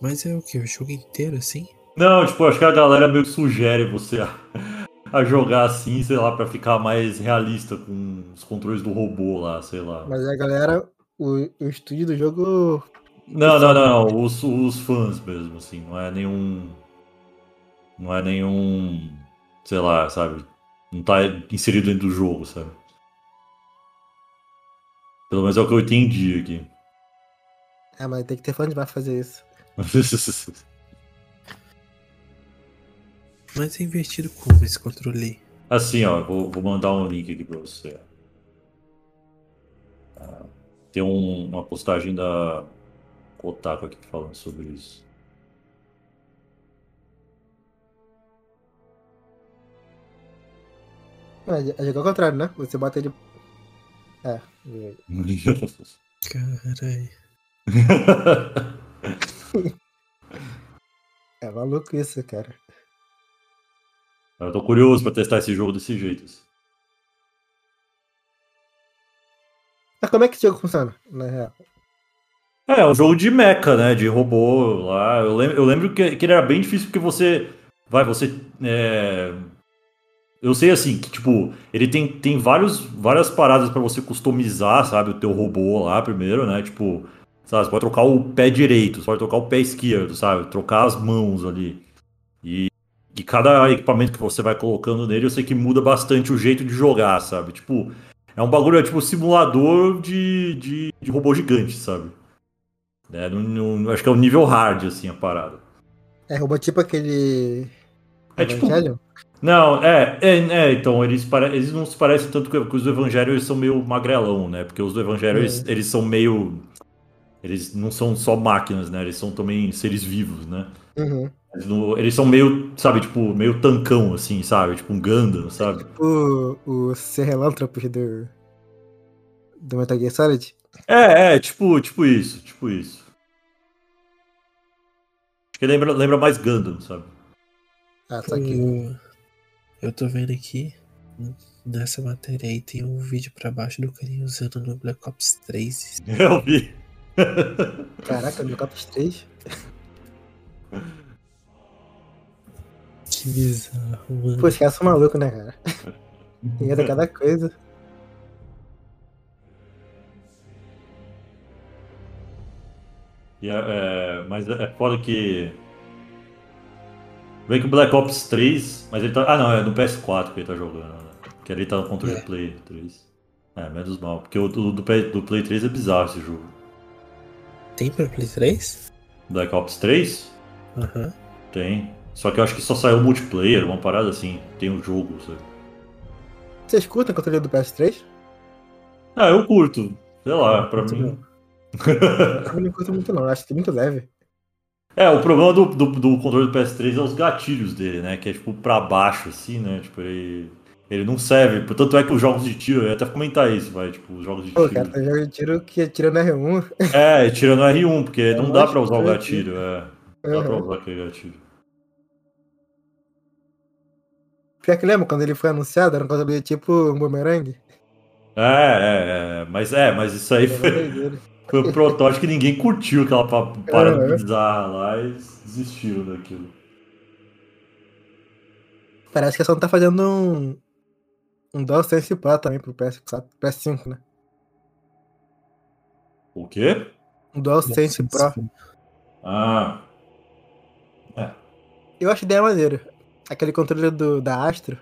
Mas é o que? O jogo inteiro assim? Não, tipo, acho que a galera meio que sugere você a, a jogar assim, sei lá, pra ficar mais realista com os controles do robô lá, sei lá. Mas a galera, o, o estúdio do jogo. Não, não, não, não. Os, os fãs mesmo, assim, não é nenhum. Não é nenhum. Sei lá, sabe? Não tá inserido dentro do jogo, sabe? Pelo menos é o que eu entendi aqui. É, mas tem que ter fã de pra fazer isso. Mas é invertido como esse controle aí? Assim, ó, vou, vou mandar um link aqui pra você. Ah, Tem um- uma postagem da Kotaku aqui falando sobre isso. É, é jogar ao contrário, né? Você bota ele. É. Caralho. É maluco isso, cara. Eu tô curioso pra testar esse jogo desse jeito. assim. Mas como é que esse jogo funciona, na real? É, é um jogo de mecha, né? De robô lá. Eu lembro, eu lembro que, que ele era bem difícil porque você. Vai, você. é, Eu sei assim, que tipo, ele tem, tem vários, várias paradas pra você customizar, sabe? O teu robô lá primeiro, né? Tipo, sabe, você pode trocar o pé direito, você pode trocar o pé esquerdo, sabe? Trocar as mãos ali. E, e cada equipamento que você vai colocando nele, eu sei que muda bastante o jeito de jogar, sabe? Tipo, é um bagulho, é tipo simulador de, de, de robô gigante, sabe? É, no- no- acho que é o nível hard, assim, a parada. É robô tipo aquele. É tipo- Evangelion? Não, é, é, é, então, eles, pare- eles não se parecem tanto que, que os do Evangelho, eles são meio magrelão, né? Porque os do Evangelho, eles, eles são meio... Eles não são só máquinas, né? Eles são também seres vivos, né? Uhum. Eles, não- eles são meio, sabe, tipo, meio tancão, assim, sabe? Tipo um Gundam, sabe? O, o Serrelântropos do. Do Metal Gear Solid? É, é, tipo, tipo isso, tipo isso. Acho que lembra, lembra mais Gundam, sabe? Ah, só que. Eu, eu tô vendo aqui, nessa matéria aí, tem um vídeo pra baixo do carinha usando no Black Ops 3. Eu vi. Caraca, no Cops 3. Que bizarro, mano. Pô, os caras são malucos, né, cara? Inventa cada coisa. E é, é, mas é foda que. Vem que o Black Ops 3, mas ele tá. Ah não, é no PS4 que ele tá jogando, né? Que ele tá no controle É. Play 3. É, menos mal. Porque o do, do, Play- do Play 3 é bizarro esse jogo. Tem pra Play 3? Black Ops 3? Aham. Tem. Só que eu acho que só saiu multiplayer, uma parada assim. Tem o jogo, sabe? Vocês curtem o controle do PS3? Ah, eu curto. Sei lá, pra mim. Eu não curto muito, não. Acho que é muito leve. É, o problema do, do, do controle do PS3 é os gatilhos dele, né? Que é tipo pra baixo, assim, né? Tipo, ele, ele não serve. Tanto é que os jogos de tiro, eu ia até comentar isso, vai, tipo, os jogos de Pô, tiro. cara, tem jogo de tiro que atira no R1. É, tirando R1, porque É não dá pra usar o gatilho, é. Não dá pra Uhum. usar aquele gatilho. Pior que lembra quando ele foi anunciado? Era um controle tipo um boomerang? É, é, é. Mas é, mas isso aí foi. Foi um protótipo que ninguém curtiu aquela pa- parada Uhum. bizarra lá e desistiram daquilo. Parece que a Sony tá fazendo um. Um DualSense Pro também pro PS4, PS5, né? O quê? Um DualSense Pro. Ah, Eu acho ideia maneira. Aquele controle do, da Astro.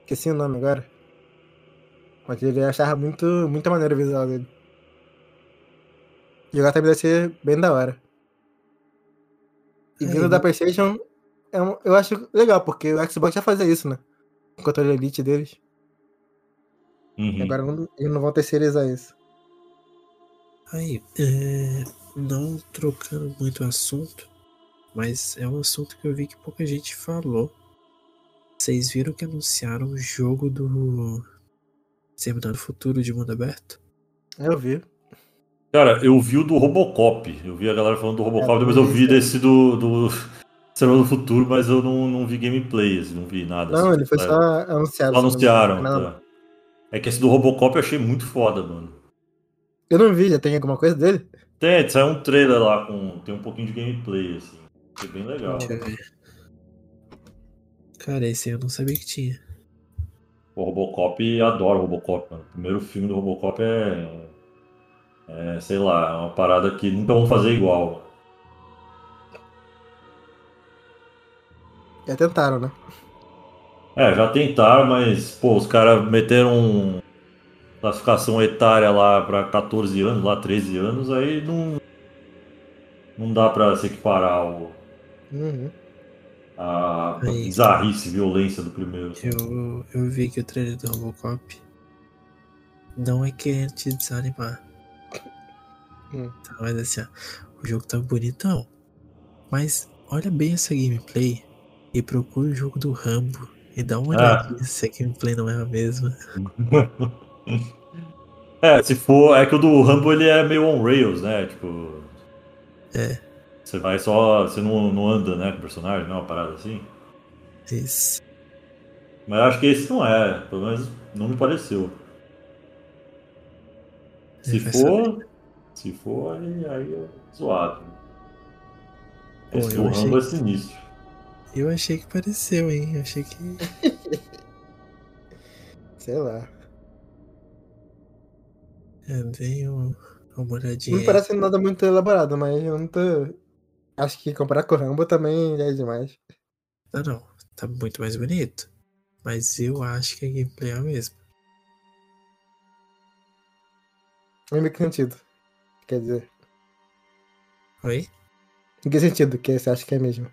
Esqueci o nome agora. Mas ele achava muito, muito maneiro o visual dele. Jogar também deve ser bem da hora. E É, vindo e- da PlayStation, é um- eu acho legal, porque o Xbox já fazia isso, né? O controle Elite deles. uhum. E agora não, eles não vão terceirizar isso. Aí, é, não trocando muito o assunto, mas é um assunto que eu vi que pouca gente falou. Vocês viram que anunciaram o jogo do Exterminado Futuro de mundo aberto? Eu vi. Cara, eu vi o do Robocop. Eu vi a galera falando do Robocop, É, depois eu vi aí. desse do, do Cinema do Futuro, mas eu não, não vi gameplay, assim, não vi nada. Não, assim, ele foi é. só anunciado. Só anunciaram. Tá. É que esse do Robocop eu achei muito foda, mano. Eu não vi, já tem alguma coisa dele? Tem, saiu um trailer lá com. Tem um pouquinho de gameplay, assim. Achei bem legal. Deixa eu ver. Cara, esse eu não sabia que tinha. O Robocop, adoro o Robocop, mano. O primeiro filme do Robocop é. É, sei lá, é uma parada que nunca vão fazer igual. Já tentaram, né? É, já tentaram, mas, pô, os caras meteram classificação etária lá pra 14 anos, lá 13 anos, aí não. Não dá pra se equiparar o, Uhum. a Aí. bizarrice e violência do primeiro. Eu, eu vi que o trailer do Robocop não é querendo te desanimar. Hum. Tá, mas assim, ó, o jogo tá bonitão. Mas olha bem essa gameplay e procura o jogo do Rambo e dá uma Ah. olhadinha se a gameplay não é a mesma. É, se for. É que o do Rambo ele é meio on rails, né? Tipo. É. Você vai só. Você não, não anda, né, com o personagem, não é uma parada assim. Isso. Mas eu acho que esse não é. Pelo menos não me pareceu. Se for. Se for, aí, aí é zoado. Pô, Esse eu achei Rambo é que- sinistro. Eu achei que pareceu, hein? Eu achei que. Sei lá. É, dei um- uma olhadinha. Não parece nada muito elaborado, mas eu não tô. Acho que comparar com o Rambo também é demais. Não, não. Tá muito mais bonito. Mas eu acho que a gameplay é a mesma. Em que sentido? Quer dizer, Oi? em que sentido que você acha que é mesmo?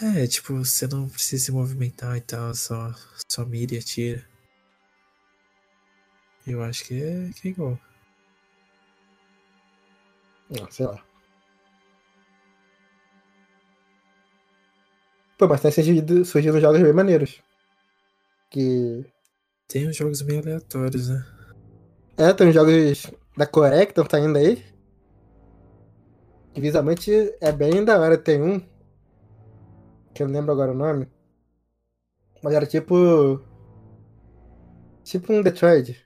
É, tipo, você não precisa se movimentar e tal, só, só mira e atira. Eu acho que é, que é igual. Não, sei lá. Pô, mas tem surgido, surgindo jogos bem maneiros. Que. Tem uns jogos meio aleatórios, né? É, tem uns jogos da Coreia que estão saindo aí. Que visualmente é bem da hora. Tem um. Que eu não lembro agora o nome. Mas era tipo. Tipo um Detroit.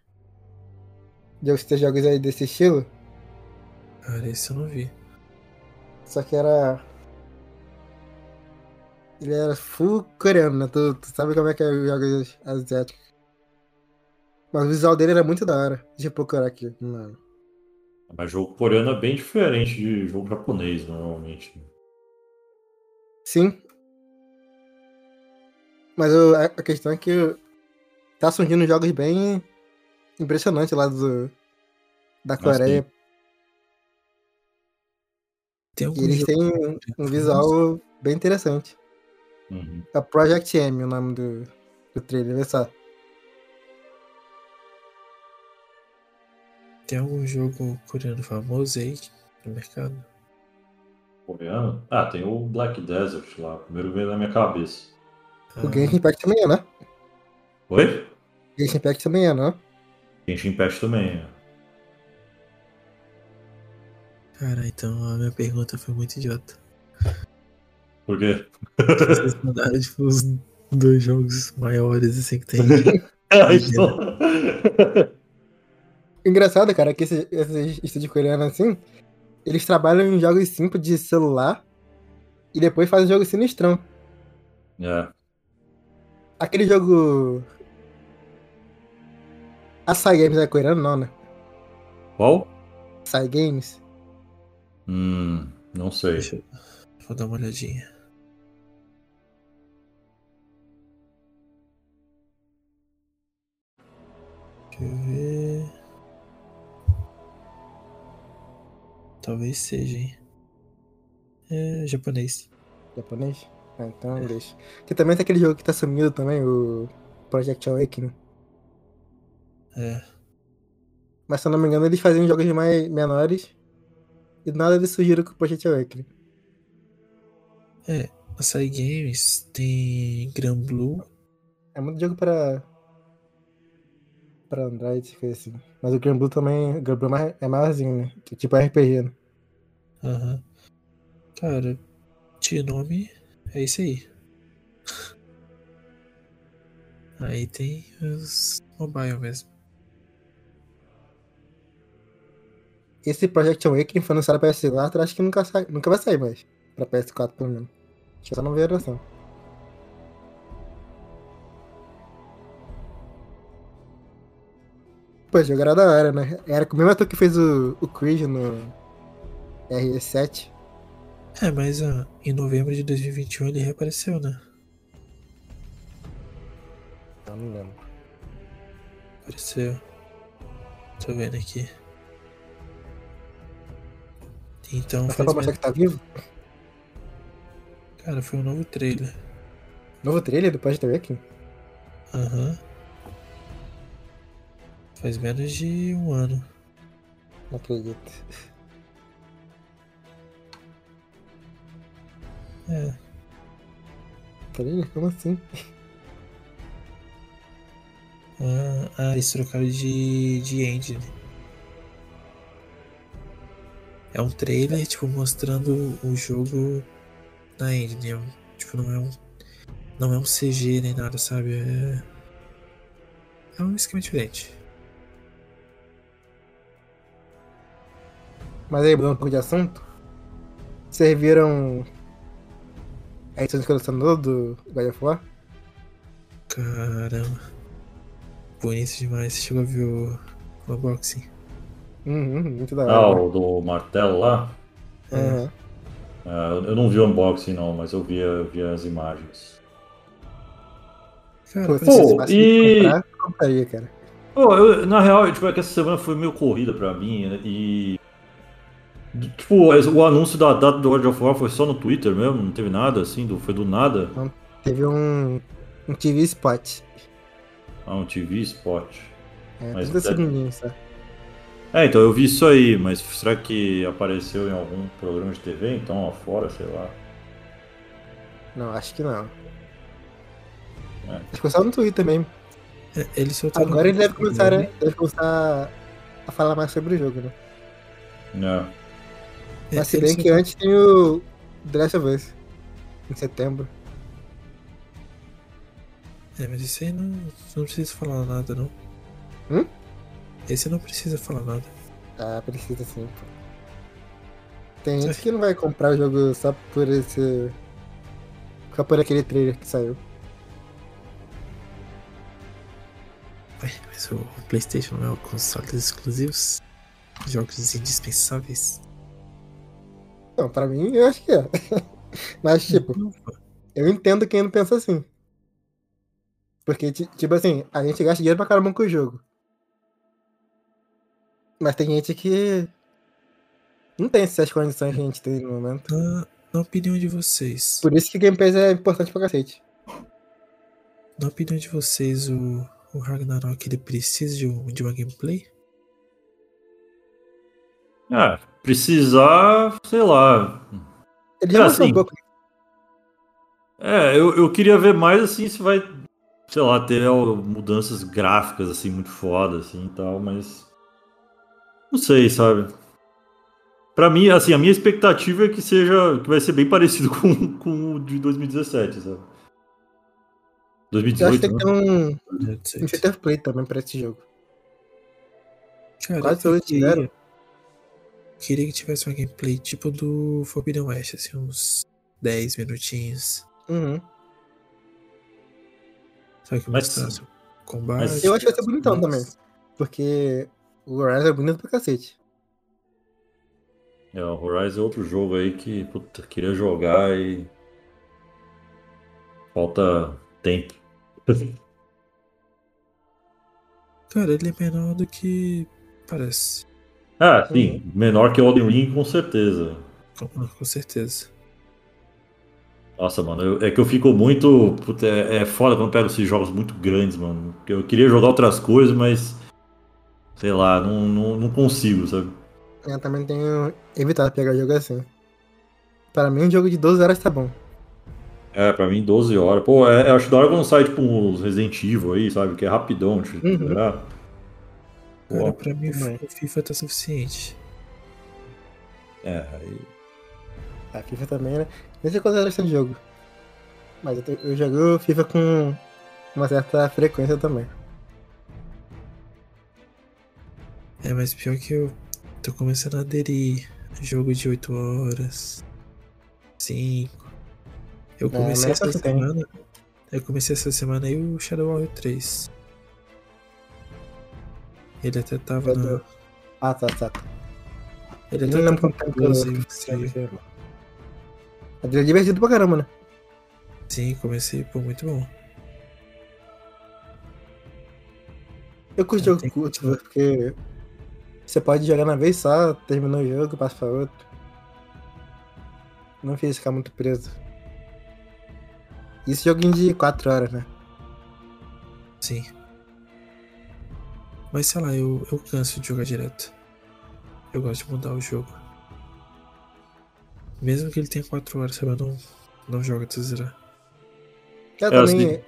Já tem jogos aí desse estilo. Cara, esse eu não vi. Só que era. Ele era full coreano, né? Tu, tu sabe como é que é os jogos asiáticos. Mas o visual dele era muito da hora. Deixa eu procurar aqui. Mano. Mas jogo coreano é bem diferente de jogo japonês, normalmente. Sim. Mas o- a, a questão é que tá surgindo jogos bem impressionantes lá do, da Coreia. Tem algum E eles têm um, um visual bem interessante. Uhum. É Project M o nome do, do trailer, vê só. Tem algum jogo coreano famoso aí no mercado? Coreano? Ah, tem o Black Desert lá. Primeiro veio na minha cabeça. O Genshin Impact também é, né? Oi? Genshin Impact também é, não? Genshin Impact também. é. Cara, então a minha pergunta foi muito idiota. Por quê? Vocês mandaram, tipo, os dois jogos maiores, assim, que tem. Ah, então- Engraçado, cara, que esse, esse estúdio coreano assim, eles trabalham em jogos simples de celular e depois fazem jogo sinistrão. É. Aquele jogo. A Sai Games é coreano, não, né? Qual? Sai Games. Hum, não sei. Deixa eu. Vou dar uma olhadinha. Deixa eu ver. Talvez seja, hein? É japonês. Japonês? Ah, então deixa. Que também tem aquele jogo que tá sumido também, o Project Awakening. É. Mas se eu não me engano, eles faziam jogos mais menores. E nada eles surgiram com o Project Awakening. Açaí Games tem Gran Blue. É muito jogo pra. Pra Android, coisa assim. Mas o Grand Blue também. O Grand Blue é é maiorzinho, né? Tipo RPG, né? Aham. Cara, de nome é isso aí. Aí tem os mobile mesmo. Esse Project Awakening foi anunciado pra PS4, acho que nunca, sai, nunca vai sair mais. Pra PS4, pelo menos. Acho que só não veio a versão. Pô, jogo era da hora, né? Era com o mesmo ator que fez o, o Creed no RE7. É, mas ó, em novembro de 2021 ele reapareceu, né? Não, não lembro. Apareceu. Tô vendo aqui. Então Mas faz pra mostrar que tá vivo? Cara, foi um novo trailer. Novo trailer do Project Awakening? Aham. Faz menos de um ano. Não acredito. É. Trailer? Como assim? Ah, ah, eles trocaram de, de engine. É um trailer, tipo, mostrando o jogo na engine. É um- tipo, não é um. Não é um CG nem nada, sabe? É. É um esquema diferente. Mas aí, mudando um pouco de assunto. Vocês viram a edição de colecionador do God of War? Caramba. Bonito demais. Você chegou a ver o, o unboxing? Uhum, muito da Ah, hora. o do martelo lá? Ah, eu não vi o unboxing não, mas eu vi, eu vi as imagens. Cara, Pô, Pô, e- comprar, eu compraria, cara. Pô, eu- na real, tipo, é que essa semana foi meio corrida pra mim, né, e... Tipo, o anúncio da data do God of War foi só no Twitter mesmo, não teve nada assim, do, foi do nada. Teve um, um TV spot. Ah, um TV spot. É, Mas 30 deve- segundinhos só. É, então eu vi isso aí, mas será que apareceu em algum programa de TV, então, lá fora, sei lá. Não, acho que não. É. Acho que foi só no Twitter mesmo. é, ele Agora ele deve começar, né? Deve começar a falar mais sobre o jogo, né? É. É, Mas se bem que antes tem o The Last of Us. Em setembro. É, mas isso aí não, não precisa falar nada, não. Hum? Esse não precisa falar nada. Ah, precisa sim, pô. Tem gente que não vai comprar o jogo só por esse. Só por aquele trailer que saiu. Ué, mas o PlayStation não é o console dos exclusivos? Jogos indispensáveis? Não, pra mim eu acho que é. Mas, tipo, eu entendo quem não pensa assim. Porque, ti- tipo assim, a gente gasta dinheiro pra caramba com o jogo. Mas tem gente que não tem essas condições que a gente tem no momento. na, na opinião de vocês, Por isso que Game Pass é importante pra cacete. na opinião de vocês, o, o Ragnarok ele precisa de, um- de uma gameplay? Ah, precisar, sei lá. Ele já É, assim, um pouco. É, eu, eu queria ver mais assim se vai, sei lá, ter mudanças gráficas assim muito foda assim e tal, mas não sei, sabe? Pra mim, assim, a minha expectativa é que seja que vai ser bem parecido com, com o de 2017, sabe? Eu acho que 2018, tem que ter um, um Play também pra esse jogo. Cara, Quase eu todos tiveram. Queria que tivesse uma gameplay tipo do Forbidden West, assim, uns 10 minutinhos. Uhum. Sabe que Mas- mostrasse o combate. mas- Eu acho que vai ser bonitão também. Porque o Horizon é bonito pra cacete. É, o Horizon é outro jogo aí que, puta, queria jogar e falta tempo. Cara, ele é menor do que parece. Ah, sim, menor que o Elden Ring com certeza. Com, com certeza. Nossa, mano, eu- é que eu fico muito. Puta, é, é foda quando eu pego esses jogos muito grandes, mano. Eu queria jogar outras coisas, mas. Sei lá, não, não, não consigo, sabe? Eu também tenho evitado pegar jogo assim. Pra mim, um jogo de 12 horas tá bom. É, pra mim 12 horas. Pô, é, eu acho da hora quando sai, tipo, uns Resident Evil aí, sabe? Que é rapidão de Uhum. liberar. Cara, pra mim também. o FIFA tá suficiente. é, aí. A FIFA também, né? Nem sei quantas horas tem de jogo. Mas eu, te- eu jogo FIFA com uma certa frequência também. É, mas pior que eu tô começando a aderir a jogo de 8 horas. 5. Eu É, comecei mas essa semana. Eu comecei essa semana aí o Shadow Warrior 3. Ele até tava na. Ah, tá, tá. Ele Eu até não lembro tava eu inclusive, ele é divertido pra caramba, né? Sim, comecei, pô, muito bom. Eu curto jogo curto, como. porque você pode jogar na vez só, terminou o jogo, passa pra outro. Não fiz ficar muito preso. Isso joguinho de 4 horas, né? Sim. Mas sei lá, eu, eu canso de jogar direto. Eu gosto de mudar o jogo. Mesmo que ele tenha 4 horas, sabe? Eu não, não jogo até zerar. Eu É, também.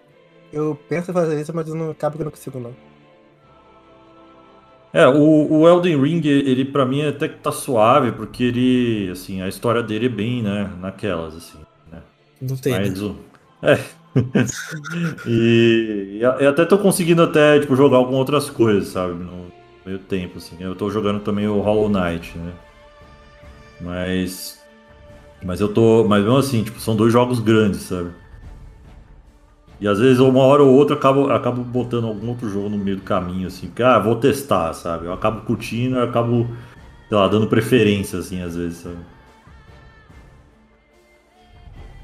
Eu penso em fazer isso, mas eu não acabo que eu não consigo, não. É, o, o Elden Ring, ele pra mim até que tá suave, porque ele, assim, a história dele é bem, né, naquelas, assim, né? Não tem, Mas né? o... É. e, e até tô conseguindo até, tipo, jogar com outras coisas, sabe? No meio tempo, assim. Eu tô jogando também o Hollow Knight, né? Mas... Mas eu tô... Mas mesmo assim, tipo, são dois jogos grandes, sabe? E às vezes, uma hora ou outra, eu acabo, acabo botando algum outro jogo no meio do caminho, assim. Porque, ah, vou testar, sabe? Eu acabo curtindo, eu acabo, sei lá, dando preferência, assim, às vezes, sabe?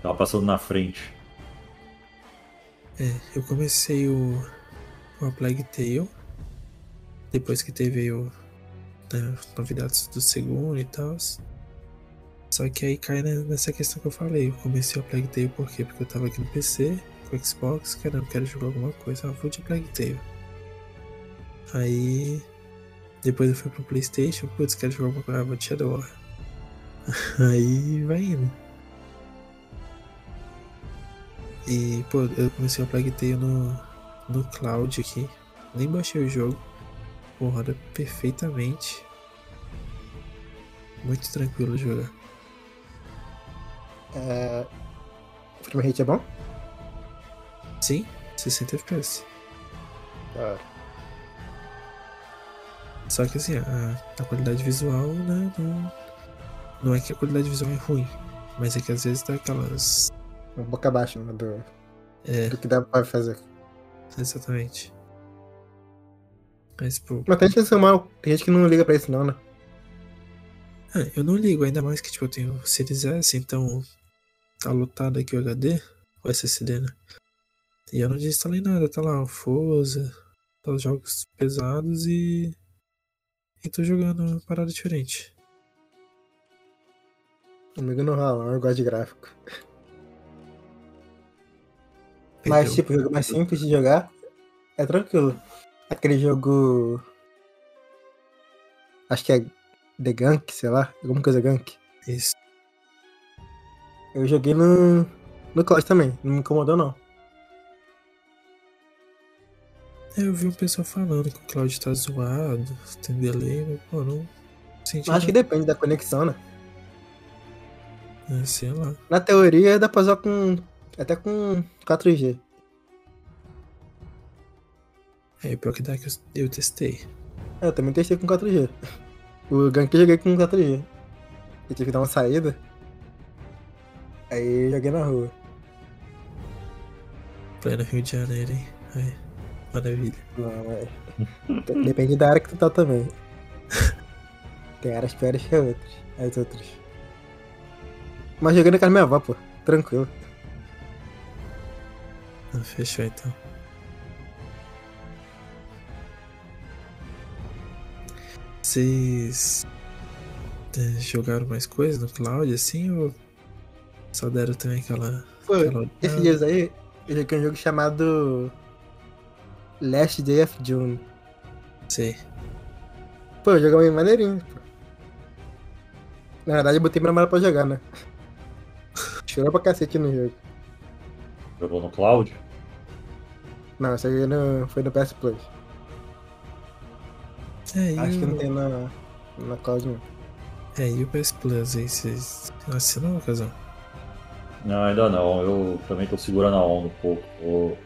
Tava passando na frente. É, eu comecei o, o A Plague Tale. Depois que teve o, né, novidades do segundo e tal. Só que aí cai ne- nessa questão que eu falei. Eu comecei o Plague Tale por quê? Porque eu tava aqui no PC, com o Xbox, caramba, quero jogar alguma coisa. Ah, vou de Plague Tale. Aí. Depois eu fui pro Playstation, putz, quero jogar alguma coisa, ah, vou de Shadow War. Aí vai indo. E, pô, eu comecei a Plague Tale no, no cloud aqui. Nem baixei o jogo. Pô, roda perfeitamente. Muito tranquilo de jogar. É... O frame rate é bom? Sim, 60 FPS. Ah, Só que assim, a, a qualidade visual, né, não, não é que a qualidade visual é ruim. Mas é que às vezes dá aquelas. Boca abaixo né, do, É, do que dá pra fazer. exatamente. Mas, pô, Mas tem gente que é mal, tem gente que não liga pra isso não, né? É, eu não ligo, ainda mais que tipo, eu tenho o Series S, então tá lotado aqui o HD, o SSD, né? E eu não desinstalei nada, tá lá o Forza, tá os jogos pesados e. E tô jogando uma parada diferente. Comigo não rola, eu gosto de gráfico. Mas, tipo, o jogo mais simples de jogar é tranquilo. Aquele jogo. Acho que é The Gunk, sei lá, alguma coisa Gunk. Isso. Eu joguei no. no Cloud também, não me incomodou não. É, eu vi um pessoal falando que o Cloud tá zoado, tem delay, mas pô, não senti Acho que depende da conexão, né? É, sei lá. Na teoria dá pra usar com. Até com 4G. É, pior que dá que eu, eu testei. É, Eu também testei com 4G. O Gunk eu joguei com 4G. Eu tive que dar uma saída. Aí joguei na rua. Pleno Rio de Janeiro, hein? Aí, maravilha. Não, é. Depende da área que tu tá também. Tem áreas piores que outras. As outras. Mas jogando na casa da minha avó, pô. Tranquilo. Ah, fechou então. Vocês é, jogaram mais coisas no cloud assim ou só deram também aquela. Pô, aquela esses dias aí, eu joguei um jogo chamado. Last Day of June. Sei. Pô, eu joguei meio maneirinho, pô. Na verdade, eu botei minha namorada pra jogar, né? Chorou pra cacete no jogo. Jogou no cloud? Não, isso aí no, foi no PS Plus. É, e Acho que não tem na, na Cloud, não. É, e o PS Plus aí, vocês assinam, casal? Não, ainda não. Eu também tô segurando a onda um pouco. Vou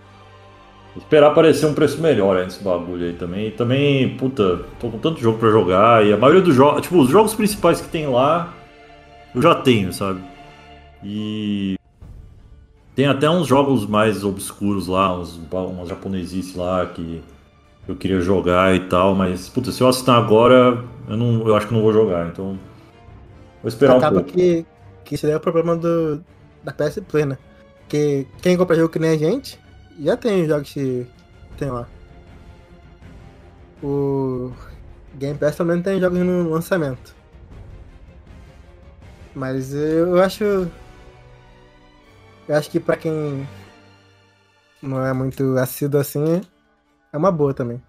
esperar aparecer um preço melhor aí nesse bagulho aí também. E também, puta, tô com tanto jogo pra jogar e a maioria dos jogos, tipo, os jogos principais que tem lá, eu já tenho, sabe? E tem até uns jogos mais obscuros lá, uns, umas japonesices lá que eu queria jogar e tal, mas, puta, se eu assinar agora, eu, não, eu acho que não vou jogar, então vou esperar um Acaba pouco. que, que isso daí é o problema do, da PS Play, né? Porque quem compra jogo que nem a gente, já tem os jogos que tem lá. o Game Pass também tem jogos no lançamento. Mas eu acho. Eu acho que pra quem não é muito assíduo assim, é uma boa também.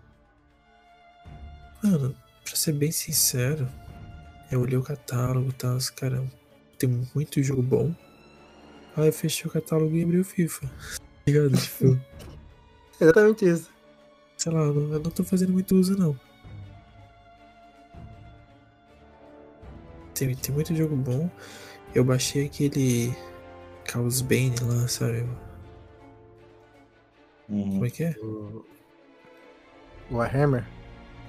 Mano, pra ser bem sincero, eu olhei o catálogo e tal, cara, tem muito jogo bom. Aí eu fechei o catálogo e abri o FIFA. Tá ligado? Tipo, Exatamente isso. sei lá, eu não, eu não tô fazendo muito uso não. Tem, tem muito jogo bom. Eu baixei aquele Chaos Bane lá, sabe? Uhum. Como é que é? O Warhammer.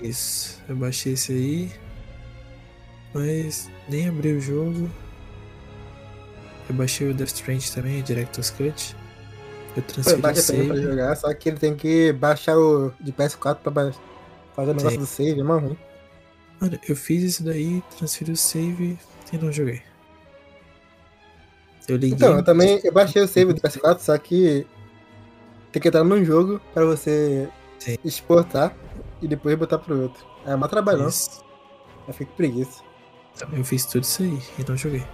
Isso, eu baixei esse aí, mas nem abri o jogo. Eu baixei o Death Strange também, o Director's Cut. Eu transferi o Baixa também pra save. jogar, só que ele tem que baixar o de PS4 pra ba- fazer o negócio Sim. do save, é ruim. Mano, eu fiz isso daí, transferi o save e não joguei. Eu liguei. Então, eu também eu baixei o save do PS4, só que tem que entrar num jogo pra você Sim. exportar e depois botar pro outro. É uma trabalhão, Isso. eu fico preguiça. Então, eu fiz tudo isso aí e não joguei.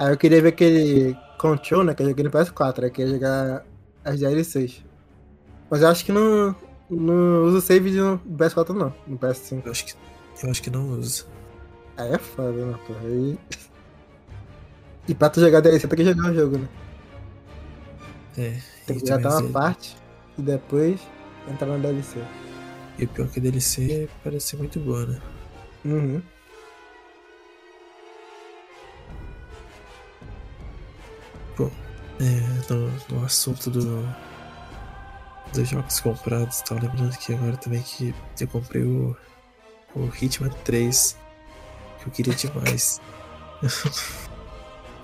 Aí eu queria ver aquele Control, né, que eu joguei no PS4, aí eu queria jogar as DLCs. Mas eu acho que não, não uso save no PS4 não, no PS5. Eu acho que, eu acho que não usa. Aí é foda, né, pô. Aí... E pra tu jogar DLC tem que jogar o jogo, né? É. Tem que jogar uma zero. parte e depois entrar na DLC. E o pior que a DLC parece ser muito boa, né? Uhum. É, no, no assunto do dos jogos comprados, tá lembrando que agora também que eu comprei o, o Hitman 3, que eu queria demais.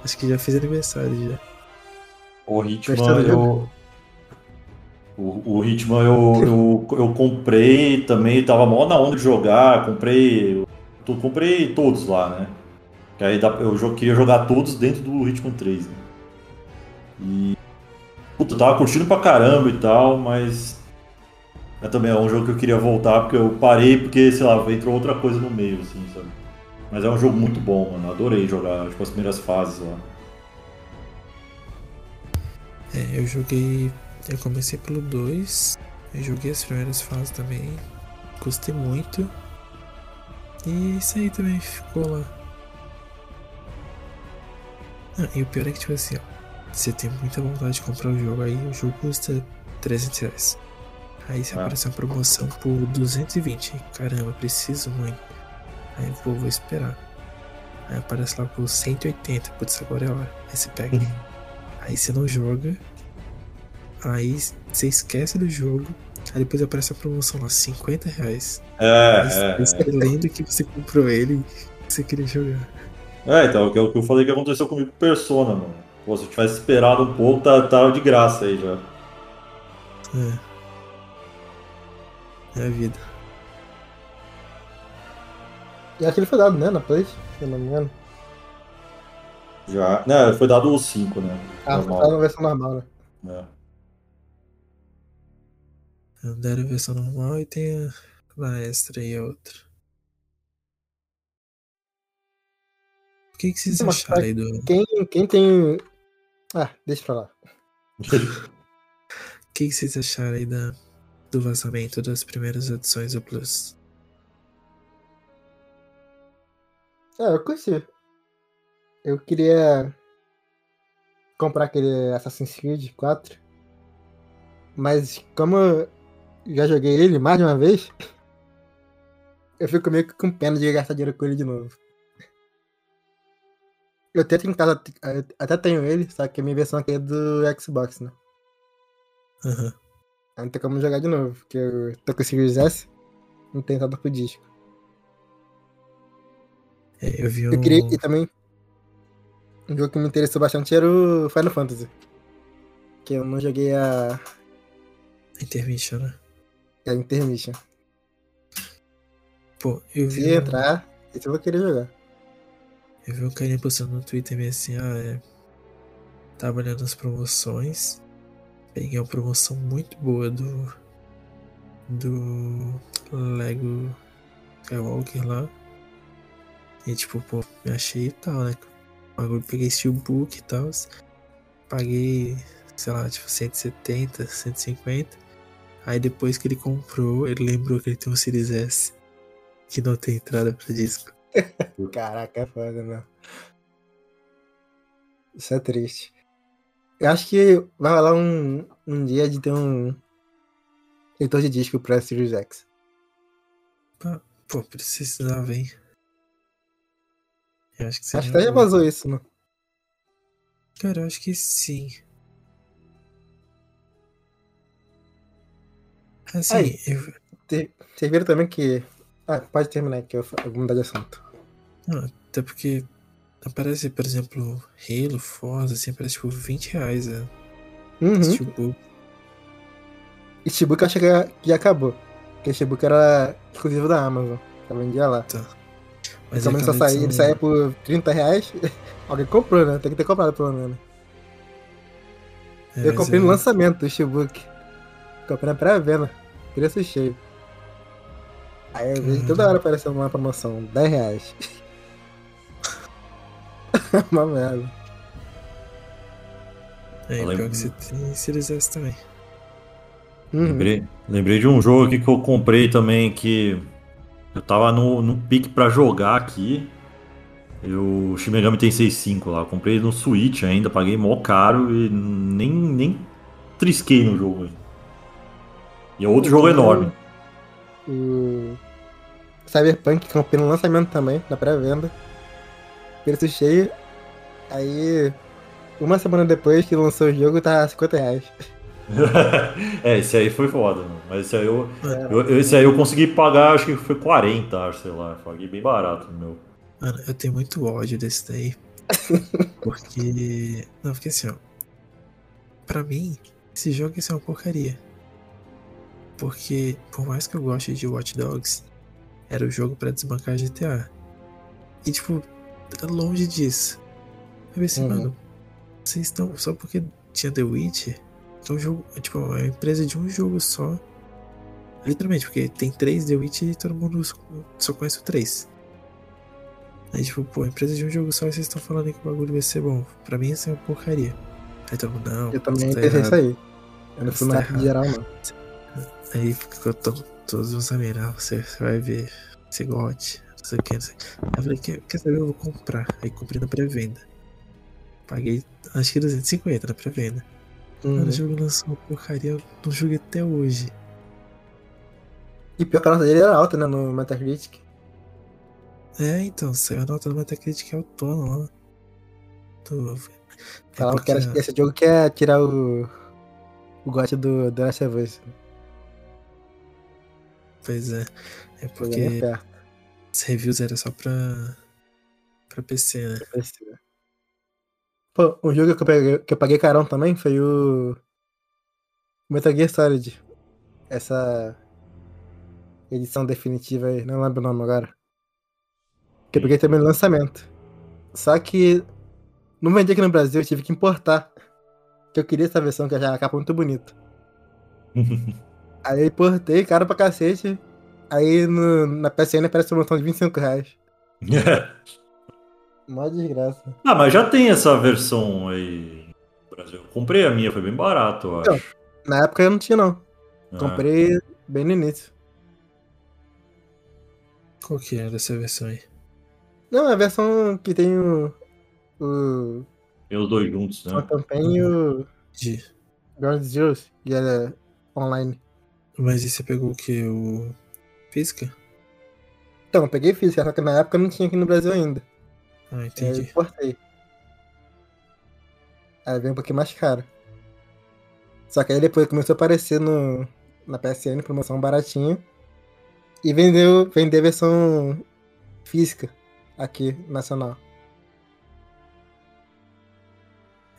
Acho que já fiz aniversário já. O Hitman, eu. O, o Hitman eu, eu, eu comprei também, tava mó na onda de jogar, comprei. Eu comprei todos lá, né? Que aí eu queria jogar todos dentro do Hitman 3. Né? E. Puta, eu tava curtindo pra caramba e tal, mas. Mas também é um jogo que eu queria voltar, porque eu parei porque, sei lá, entrou outra coisa no meio, assim, sabe? Mas é um jogo muito bom, mano. Adorei jogar, tipo, as primeiras fases lá. É, eu joguei. Eu comecei pelo 2, eu joguei as primeiras fases também, gostei muito. E isso aí também ficou lá. Ah, e o pior é que, tipo assim, ó, você tem muita vontade de comprar o jogo, aí o jogo custa 300 reais. Aí se Ah. aparecer uma promoção por 220, caramba, preciso muito. Aí vou, vou esperar. Aí aparece lá por 180, putz, agora é hora. Aí você pega. Aí você não joga. Aí você esquece do jogo. Aí depois aparece a promoção lá, 50 reais. É, Aí é, você lembra que você comprou ele e que você queria jogar. É, então, que é o que eu falei que aconteceu comigo com Persona, mano. Pô, se eu tivesse esperado um pouco, tá, tava de graça aí já. É. É a vida. E aquele foi dado, né, na Play, se eu não me engano. Já. Né, foi dado o 5, né? Ah, foi Normal. dado na versão normal, né? né? Deram a versão normal e tem a, a extra e a outra. O que, que vocês Mas acharam aí do. Quem, quem tem. Ah, deixa pra lá. O que, que vocês acharam aí da, do vazamento das primeiras edições do Plus? É, eu curti. Eu queria comprar aquele Assassin's Creed 4. Mas como eu já joguei ele mais de uma vez, eu fico meio que com pena de gastar dinheiro com ele de novo. Eu até tenho em casa, até tenho ele, só que a minha versão aqui é do Xbox, né? Aham. Aí não tem como jogar de novo, porque eu tô com o Series S, não tem nada pro disco. É, eu vi um. Eu queria. E também. Um jogo que me interessou bastante era o Final Fantasy. Que eu não joguei a, Intermission, né? a Intermission. Pô, eu vi. Se um- entrar, esse eu vou querer jogar. Eu vi um carinha postando no Twitter meio assim, ah, é. Tava olhando as promoções. Peguei uma promoção muito boa do. Do Lego Skywalker lá. E tipo, pô, me achei e tal, né? Bagulho, peguei steelbook e tal. Paguei, sei lá, tipo, 170, 150. Aí depois que ele comprou, ele lembrou que ele tem um Series S. Que não tem entrada pra disco. Caraca, é foda, meu. Isso é triste. Eu acho que vai rolar um, um dia de ter um leitor de disco pra Series X. Pô, precisava, hein? Eu acho que seria Acho que até já vazou isso, né? Cara, eu acho que sim. Assim, Aí. eu, Vocês viram também que. Ah, pode terminar aqui, eu vou mudar de assunto. não, até porque aparece, por exemplo, Halo, Forza, assim, aparece tipo 20 reais a Uhum. Steelbook. Steelbook eu achei que já- que acabou. Porque Steelbook era exclusivo da Amazon. Eu vendia lá. Mas Também só aquela saía, ele saía por 30 reais. Alguém comprou, né? Tem que ter comprado pelo menos. é, eu comprei no é- lançamento do Steelbook. Comprei na pré-venda. Preço cheio. Aí eu vejo Hum. toda hora aparecendo uma promoção. 10 reais. uma merda. É, Eu pior lembro- que você tem Series S também. Uhum. Lembrei, lembrei de um jogo aqui que eu comprei também que eu tava no, no pique pra jogar aqui. Eu, o Shin Megami Tensei 5 lá, eu comprei no Switch ainda, paguei mó caro e nem, nem trisquei no jogo ainda. E é outro jogo enorme. O Cyberpunk comprei no lançamento também, na pré-venda. Preço cheio. Aí, uma semana depois que lançou o jogo, tá 50 reais. é, esse aí foi foda, mano. Mas esse aí eu, É. eu- esse aí eu consegui pagar, acho que foi 40, acho, sei lá. Paguei bem barato no meu. Mano, eu tenho muito ódio desse daí. Porque. Não, porque assim, ó. Pra mim, esse jogo isso é uma porcaria. Porque, por mais que eu goste de Watch Dogs, era o jogo pra desbancar GTA. E, tipo, tá longe disso. Eu pensei, Uhum. mano, vocês estão. Só porque tinha The Witcher, é um jogo. é, Tipo, é uma empresa de um jogo só. Literalmente, porque tem três The Witcher e todo mundo só conhece o três. Aí, tipo, pô, empresa de um jogo só e vocês estão falando que o bagulho vai ser bom. Pra mim, isso é uma porcaria. Aí todo mundo, não. Eu também tá pensei isso aí. Eu não fui tá hype geral, não. Aí ficou to- todos os amigos, ah, você, você vai ver, você gote, não sei o que, não sei. Aí eu falei, quer, quer saber, eu vou comprar. Aí comprei na pré-venda. Paguei, acho que 250 na pré-venda. Uhum. o jogo lançou uma porcaria, eu não joguei até hoje. E pior que a nota dele era alta, né? No Metacritic. É, então, saiu a nota do Metacritic autônomo lá. Do... Falavam que era, porque- esse jogo quer tirar o. O gote do The Last of Us. Pois é, é bem porque os reviews era só pra, pra PC, né? PC. Pô, um jogo que eu peguei, que eu paguei carão também foi o. Metal Gear Solid. Essa edição definitiva aí, não lembro o nome agora. Que eu peguei também no lançamento. Só que não vendi aqui no Brasil, eu tive que importar. Que eu queria essa versão que já a capa muito bonita. Aí eu importei, caro pra cacete. Aí no, na PSN aparece uma promoção de 25 reais. Mó desgraça. ah, mas já tem essa versão aí no Brasil. Eu comprei a minha, foi bem barato, eu Então. acho. Na época eu não tinha, não. Ah. Comprei bem no início. Qual que é dessa versão aí? Não, a versão que tem o. O. Tem os dois juntos, né? Campaign e o De... Ground Zeroes, que é online. Mas e você pegou o que? O. Física? Então, eu peguei física, só que na época não tinha aqui no Brasil ainda. Ah, Aí eu entendi. importei. Aí veio um pouquinho mais caro. Só que aí depois começou a aparecer no, na PSN, promoção baratinha. E vendeu, vendeu a versão física aqui, nacional.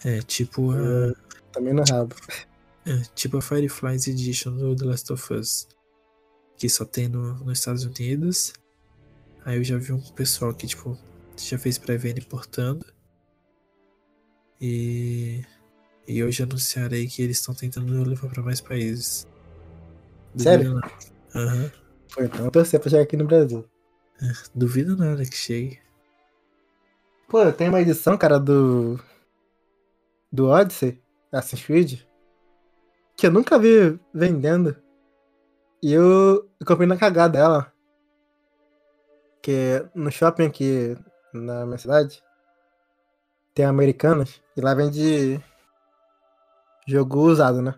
É, tipo a. Também no rabo. É, tipo a Fireflies Edition do The Last of Us. Que só tem no, nos Estados Unidos. Aí eu já vi um pessoal que, tipo, já fez pré-venda importando. E. E hoje anunciaram aí que eles estão tentando levar pra mais países. Sério? Aham. Pô, então eu torcer pra chegar aqui no Brasil. Duvido nada que chegue. Pô, eu tenho uma edição, cara, do. Do Odyssey, Assassin's Creed, que eu nunca vi vendendo. E eu, eu comprei na cagada ela. Que no shopping aqui na minha cidade tem Americanas e lá vende jogo usado, né?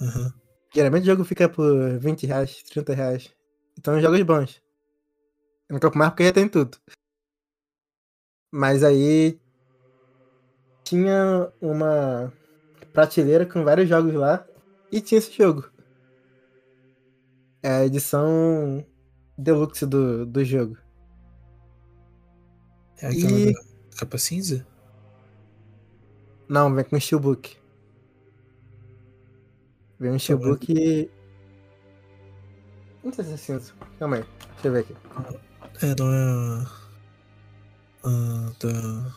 Aham. Geralmente o jogo fica por 20 reais, 30 reais. Então jogos bons. Eu não compro mais porque já tem tudo. Mas aí tinha uma prateleira com vários jogos lá e tinha esse jogo. É a edição deluxe do, do jogo. É aquela E- da capa cinza? Não, vem com steelbook. Vem um steelbook e... Não sei se é cinza. Calma aí, deixa eu ver aqui. É, não é a. A da.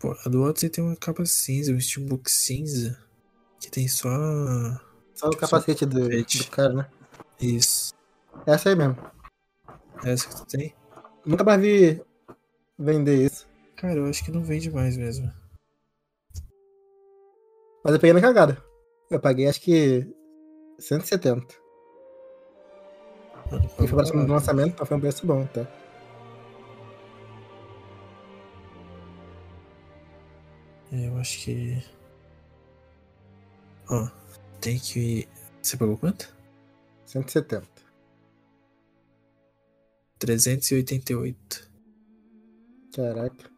Pô, a do Odyssey tem uma capa cinza, um steelbook cinza. Que tem só. Só o capacete do, capacete. do cara, né? Isso. Essa aí mesmo. Essa que tu tem? Nunca mais vi vender isso. Cara, eu acho que não vende mais mesmo. Mas eu peguei na cagada. Eu paguei acho que 170. Mano, E foi próximo do lançamento, então foi um preço bom, tá? É, eu acho que. Ó, tem que. Você pagou quanto? 170. 388. Caraca.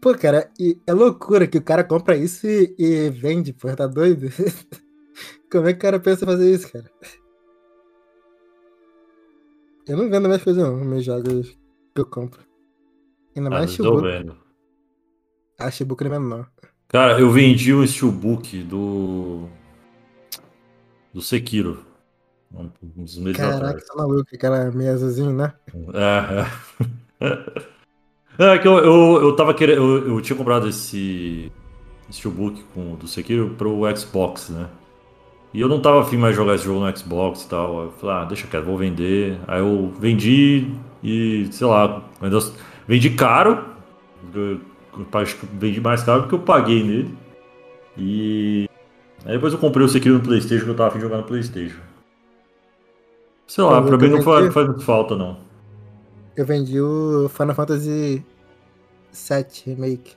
Pô, cara, e é loucura que o cara compra isso e, e vende, pô, tá doido? Como é que o cara pensa em fazer isso, cara? Eu não vendo mais coisa não, nos meus jogos que eu compro. Ainda Ah, mais eu tô Steelbook. vendo. Ah, Steelbook não é não. Cara, eu vendi um steelbook do. do Sekiro. Uns meses Caraca, atrás. tá maluco, aquela meia azulzinho, né? É, é. É que eu, eu, eu tava querendo. Eu, eu tinha comprado esse Steelbook com, do Sekiro pro Xbox, né? E eu não tava afim mais de jogar esse jogo no Xbox e tal. Eu falei, ah, deixa quieto, vou vender. Aí eu vendi e, sei lá, ainda vendi caro. Eu, acho que vendi mais caro do que eu paguei nele. E. Aí depois eu comprei o Sekiro no Playstation que eu tava afim de jogar no Playstation. Sei lá, pra mim não faz, vendi- faz falta, não. Eu vendi o Final Fantasy VII Remake.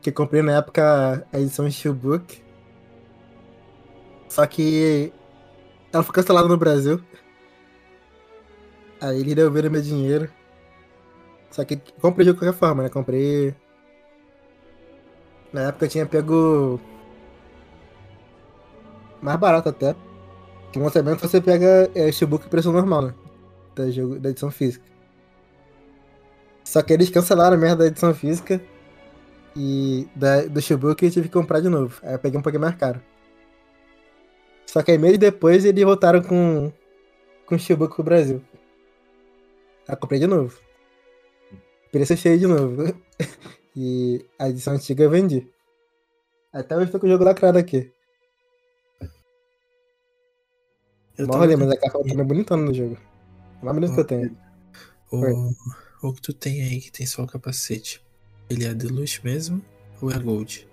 Que comprei na época a edição Steelbook. Só que ela foi cancelada no Brasil. Aí eles devolveram meu dinheiro. Só que comprei de qualquer forma, né? Comprei. Na época eu tinha pego. Mais barato até. Que lançamento você pega é, Steelbook preço normal, né? da, jogo, da edição física. Só que eles cancelaram a merda da edição física e da, do Steelbook eu tive que comprar de novo. Aí eu peguei um pouquinho mais caro. Só que aí meses depois eles voltaram com, com o Steelbook pro Brasil. Aí eu comprei de novo. Preço cheio de novo. e a edição antiga eu vendi. Até hoje tô com o jogo lacrado aqui. Eu Mó tava mas a capa tá meio bonitona no jogo. O mais bonito que eu tenho. O, o que tu tem aí que tem só o capacete, ele é Deluxe mesmo ou é Gold?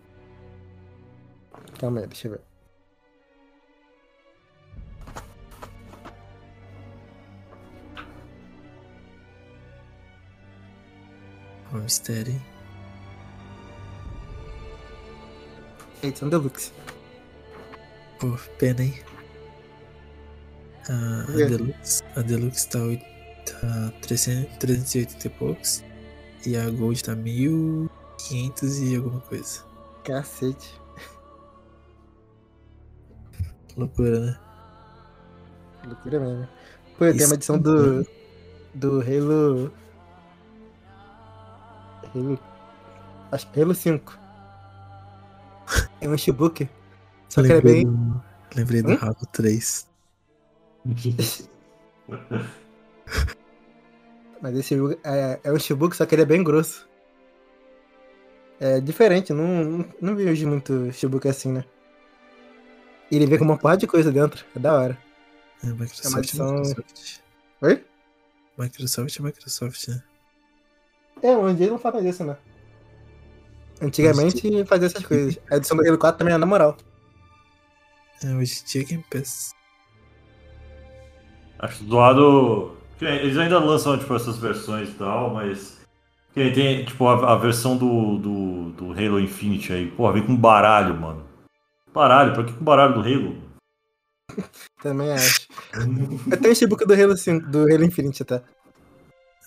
Calma aí, deixa eu ver. Ó, mistério, hein? Edição Deluxe. Pô, pena, hein? A, a quê? Deluxe, a Deluxe tá, tá 300, 380 e poucos. E a Gold tá 1500 e alguma coisa. Cacete. Loucura, né? Loucura mesmo. Pô, eu tenho uma edição do. Do Halo. Halo. Acho que Halo 5. É um steelbook. Só que ele é lembrei bem. do, lembrei do Hum? Halo 3. Mas esse é, é um steelbook, só que ele é bem grosso. É diferente, não, não, não vejo muito steelbook assim, né? E ele vem com uma porrada de coisa dentro, é da hora. É, Microsoft, É edição- Microsoft. Oi? Microsoft é Microsoft, né? É, hoje não faz mais isso, né? Antigamente fazia essas coisas. A edição do Halo 4 também é na moral. É, hoje em dia é Game Pass. Acho zoado. que Eles ainda lançam tipo, essas versões e tal, mas. Tem tipo a, a versão do, do, do Halo Infinite aí. Porra, vem com baralho, mano. Baralho, pra que com baralho do Halo? Também acho. Eu tenho esse book do Halo 5, do Halo Infinite até.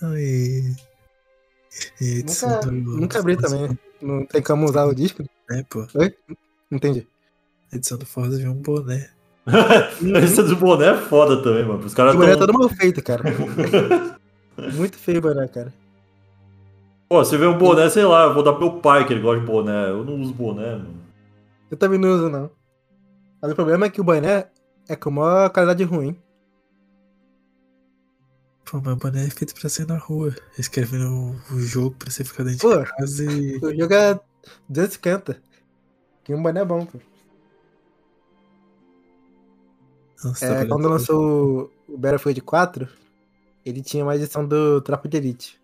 Ai. Edição Nunca, do- nunca abri também. Não tem como usar o disco? É, pô. Não entendi. A edição do Forza veio um boné. Esse do boné é foda também, mano. Os caras O boné é tão... todo mal feito, cara. Muito feio o boné, cara. Pô, você vê um boné, sei lá, eu vou dar pro meu pai que ele gosta de boné. Eu não uso boné, mano. Eu também não uso, não. Mas o problema é que o boné é com maior qualidade ruim. Pô, mas o boné é feito pra ser na rua. Eles querem ver o, o jogo pra você ficar dentro Pô. de casa e. O jogo é 250. E um boné bom, pô. Nossa, É, tá quando lançou o Battlefield 4, ele tinha uma edição do Tropa de Elite.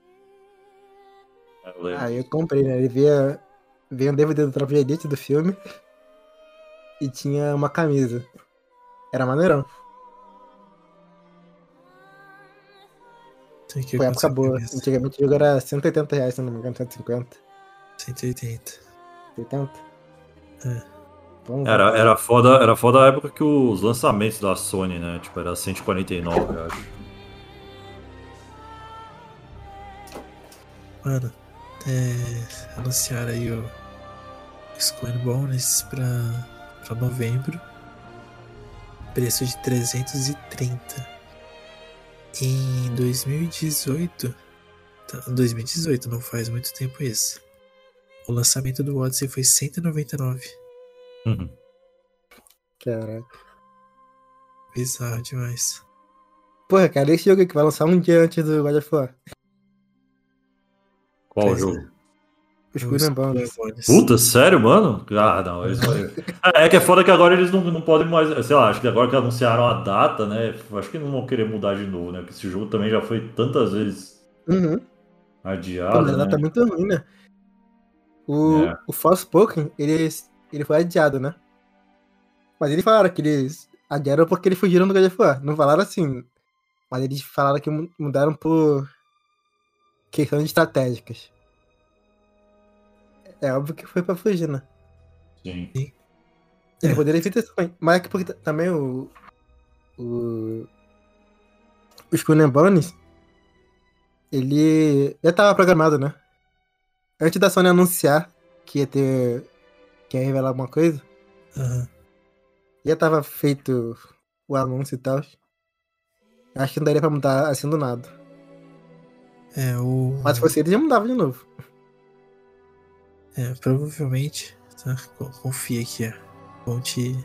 Aí eu comprei, né? Ele via, veio um DVD do Tropa de Elite do filme e tinha uma camisa. Era maneirão. Tem que Foi época boa. camisa. Antigamente o jogo era 180 reais, se não me engano, 150. 180. 80. É. Bom, Era, era, foda, era foda a época que os lançamentos da Sony, né? Tipo, era 149, eu acho. Mano, é, anunciaram aí o Square Bonus pra, pra novembro. Preço de 330. Em 2018. tá, 2018, não faz muito tempo isso. O lançamento do Odyssey foi 199. Uhum. Caraca. Bizarro demais. Porra, cara, esse jogo aqui vai lançar um dia antes do God of War. Qual Pois jogo? O O Skull and Bones. Square Bonus. Puta, sério, mano? Ah, não, eles vão... É que é foda que agora eles não, não podem mais. Sei lá, acho que agora que anunciaram a data, né? Acho que não vão querer mudar de novo, né? Porque esse jogo também já foi tantas vezes Uhum. Pô, adiado. mas ela né? tá muito ruim, né? O, É. o Forspoken, ele, ele foi adiado, né? Mas eles falaram que eles adiaram porque eles fugiram do War. Não falaram assim. Mas eles falaram que mu- mudaram por questões estratégicas. É óbvio que foi pra fugir, né? Sim. Ele poderia ter isso também. Mas é que porque também o. O. O Skull and Bones. Ele já tava programado, né? Antes da Sony anunciar que ia ter. Que ia revelar alguma coisa, Aham. já tava feito o anúncio e tal. Acho que não daria pra mudar assim do nada. É, o. Mas se fosse ele, já mudava de novo. É, provavelmente. Tá? Co- Confia aqui, ó. Fonte.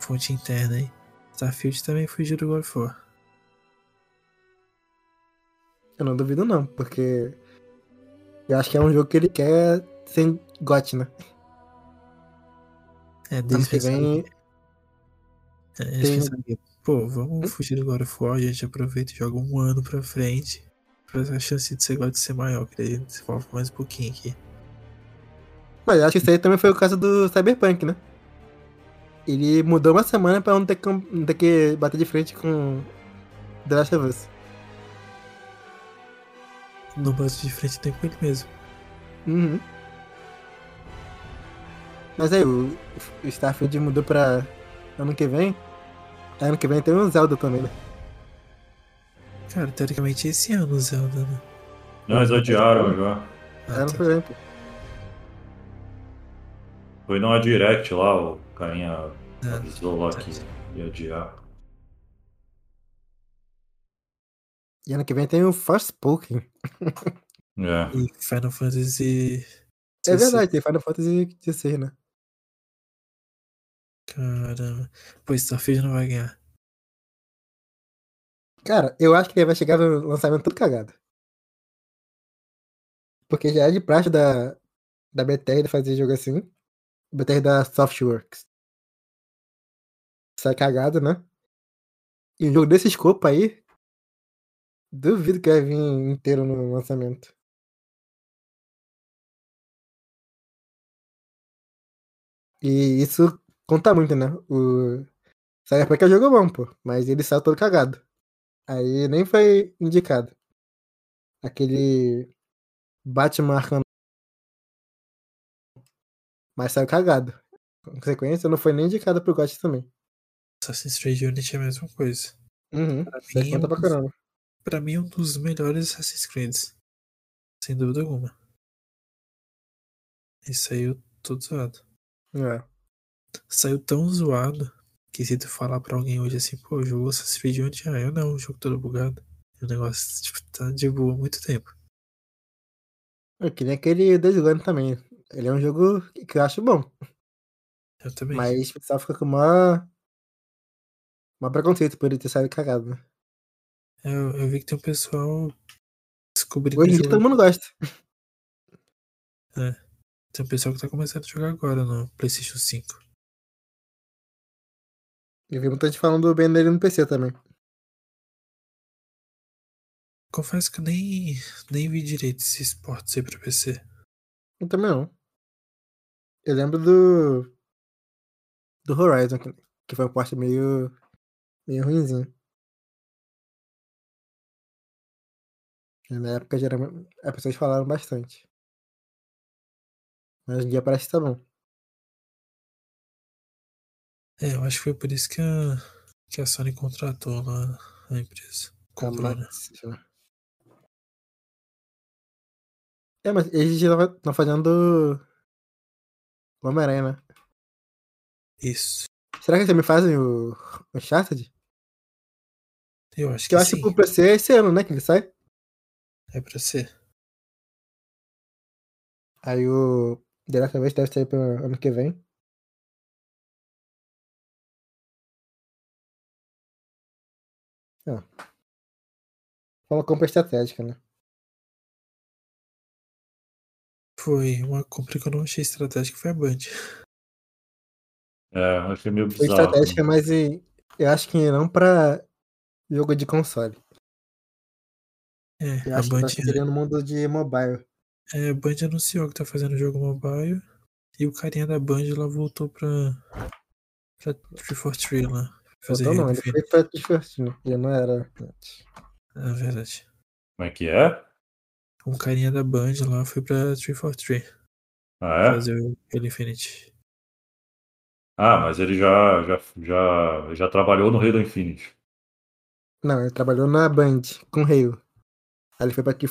Fonte interna aí. Starfield também fugiu do God. Eu não duvido, não, porque. Eu acho que é um jogo que ele quer sem GOT, né? É, Ano desde que vem. É, pô, vamos fugir do God of War, a gente aproveita e joga um ano pra frente. Pra a chance de ser God ser maior, que daí desenvolve mais um pouquinho aqui. Mas acho que isso aí também foi o caso do Cyberpunk, né? Ele mudou uma semana pra não ter, que- não ter que bater de frente com The Last of Us. No bate de frente tem com ele mesmo. Uhum. Mas aí, o, o Starfield mudou pra ano que vem. Ano que vem tem o Zelda também, né? Cara, teoricamente esse ano o Zelda, né? Não, eles adiaram já. Ah, Ano tá. que vem, pô. Foi numa direct lá, o carinha Ah, avisou lá que ia adiar. E ano que vem tem o Forspoken. É. E Final Fantasy. É 16. verdade, tem Final Fantasy XVI, né? Caramba. Pô, Starfield não vai ganhar. Cara, eu acho que ele vai chegar no lançamento todo cagado. Porque já é de praxe da, da Bethesda fazer jogo assim. Bethesda Softworks. Sai cagado, né? E um jogo desse escopo aí, duvido que vai vir inteiro no lançamento. E isso conta muito, né? O Cyberpunk é jogo bom, pô, mas ele saiu todo cagado. Aí nem foi indicado. Aquele Batman Arkham mas saiu cagado. Com consequência, não foi nem indicado pro GOT também. Assassin's Creed Unity é a mesma coisa. Uhum. Pra Você mim, conta um pra dos- caramba. Pra mim, é um dos melhores Assassin's Creed. Sem dúvida alguma. E saiu todo zoado. É. Saiu tão zoado que se tu falar pra alguém hoje assim, pô, jogou Assassin's Creed Unity, ah, eu não, o jogo todo bugado. O negócio, tipo, tá de boa há muito tempo. Eu queria aquele Days Gone também. Ele é um jogo que eu acho bom. Eu também. Mas o pessoal fica com uma. Uma preconceito por ele ter saído cagado, né? Eu, eu vi que tem um pessoal descobrindo Hoje em dia todo mundo gosta. Tem um pessoal que tá começando a jogar agora no PlayStation 5. Eu vi muita gente falando bem dele no PC também. Confesso que eu nem, nem vi direito esse esporte ser pra PC. Eu também não. Eu lembro do. Do Horizon, que, foi um porte meio. meio ruimzinho. Na época geralmente as pessoas falaram bastante. Mas hoje em dia parece que tá bom. É, eu acho que foi por isso que a, que a Sony contratou lá a empresa. Tá Comprou, né? É, mas eles já estão fazendo. o Homem-Aranha, né? Isso. Será que eles também fazem o. o Uncharted? Eu acho Que que eu acho que pro PC é esse ano, né? Que ele sai. É pra ser. Aí o. The Last of Us deve sair pro ano que vem. Ah. Foi uma compra estratégica, né? Foi uma compra que eu não achei estratégica, foi a Band. É, achei meio Foi bizarro. estratégica, mas e- eu acho que não pra jogo de console. É, Eu a acho que Band, vai ser no mundo de mobile. é, a Band anunciou que tá fazendo jogo mobile e o carinha da Band lá voltou pra, pra 343 lá. Fazer Então não, ele foi pra divertir, né? Ele não era. antes. É verdade. Como é que é? Um carinha da Band lá foi pra 343 Ah, é? fazer o Halo Infinite. Ah, mas ele já, já, já, já trabalhou no Halo Infinite. Não, ele trabalhou na Band com Halo. Aí ele foi pra Key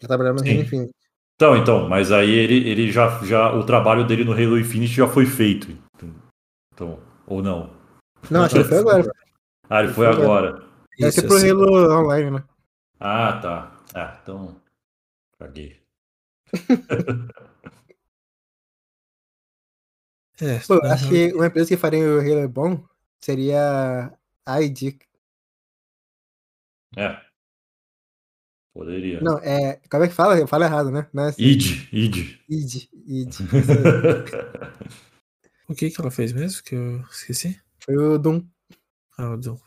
Já trabalhou no Sim. Halo Infinite. Então, então, mas aí ele, ele já, já. O trabalho dele no Halo Infinite já foi feito. Então, ou não? Não, acho que ele foi agora. Ah, ele foi agora. Deve Isso, ser pro assim, Halo Online, né? Ah, tá. Ah, então. Caguei. É, Pô, acho que uma empresa que faria o Halo bom seria a ID. É. Poderia. Não, é. Como é que fala? Eu falo errado, né? Não é assim. id, id. ID. ID. O que que ela fez mesmo? Que eu esqueci? Foi o Doom. Ah, o Doom.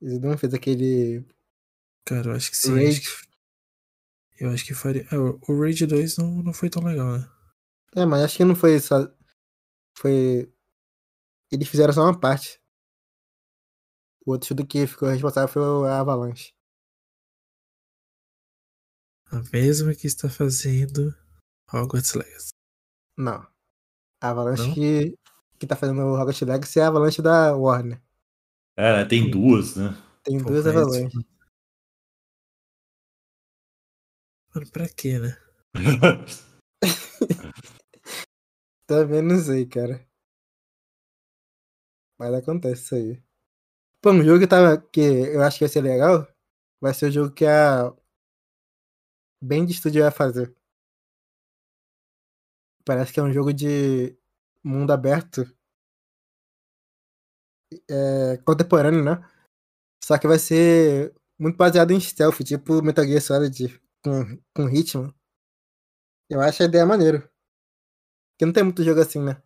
O Doom fez aquele. Cara, eu acho que sim. Raid. Acho que, eu acho que faria. É, o Raid 2 não, não foi tão legal, né? É, mas acho que não foi só. Foi. Eles fizeram só uma parte. O outro estudo que ficou responsável foi o Avalanche. A mesma que está fazendo Hogwarts Legacy. Não. A Avalanche Não? que, que tá fazendo o Rocket Legacy é a Avalanche da Warner. É, tem duas, né? Tem Pô, duas mas- Avalanche. Mano, pra quê, né? Também não sei, cara. Mas acontece isso aí. Pô, um jogo que, tava, que eu acho que vai ser legal vai ser o jogo que a Band Studio vai fazer. Parece que é um jogo de mundo aberto. É, contemporâneo, né? Só que vai ser muito baseado em stealth, tipo Metal Gear Solid com, com ritmo. Eu acho a ideia maneiro. Porque não tem muito jogo assim, né?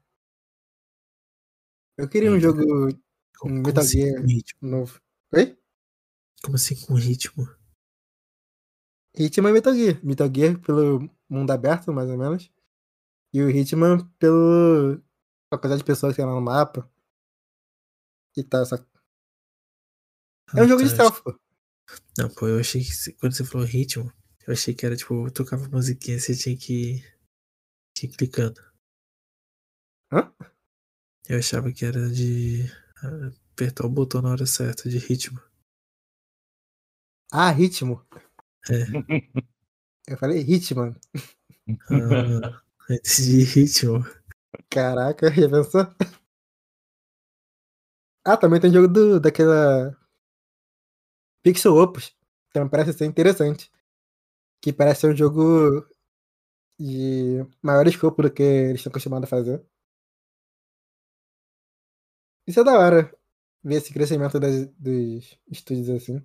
Eu queria um Uhum. jogo Como, um como Metal assim Gear com ritmo? novo. Oi? Como assim com ritmo? Hitman é Metal Gear. Metal Gear pelo mundo aberto, mais ou menos. E o Hitman pelo. A quantidade de pessoas que lá no mapa. E tal. Essa... É um Ah, jogo tá, de eu stealth, pô. Não, pô, eu achei que quando você falou ritmo, eu achei que era tipo, tocava musiquinha, você tinha que, que ir clicando. Hã? Eu achava que era de ah, apertar o botão na hora certa, de ritmo. Ah, ritmo. É. Eu falei Hitman. Ah, de ritmo. Caraca, já pensou? Ah, também tem jogo do, daquela. Pixel Opus. Também parece ser interessante. Que parece ser um jogo de maior escopo do que eles estão acostumados a fazer. Isso é da hora. Ver esse crescimento das, dos estúdios assim.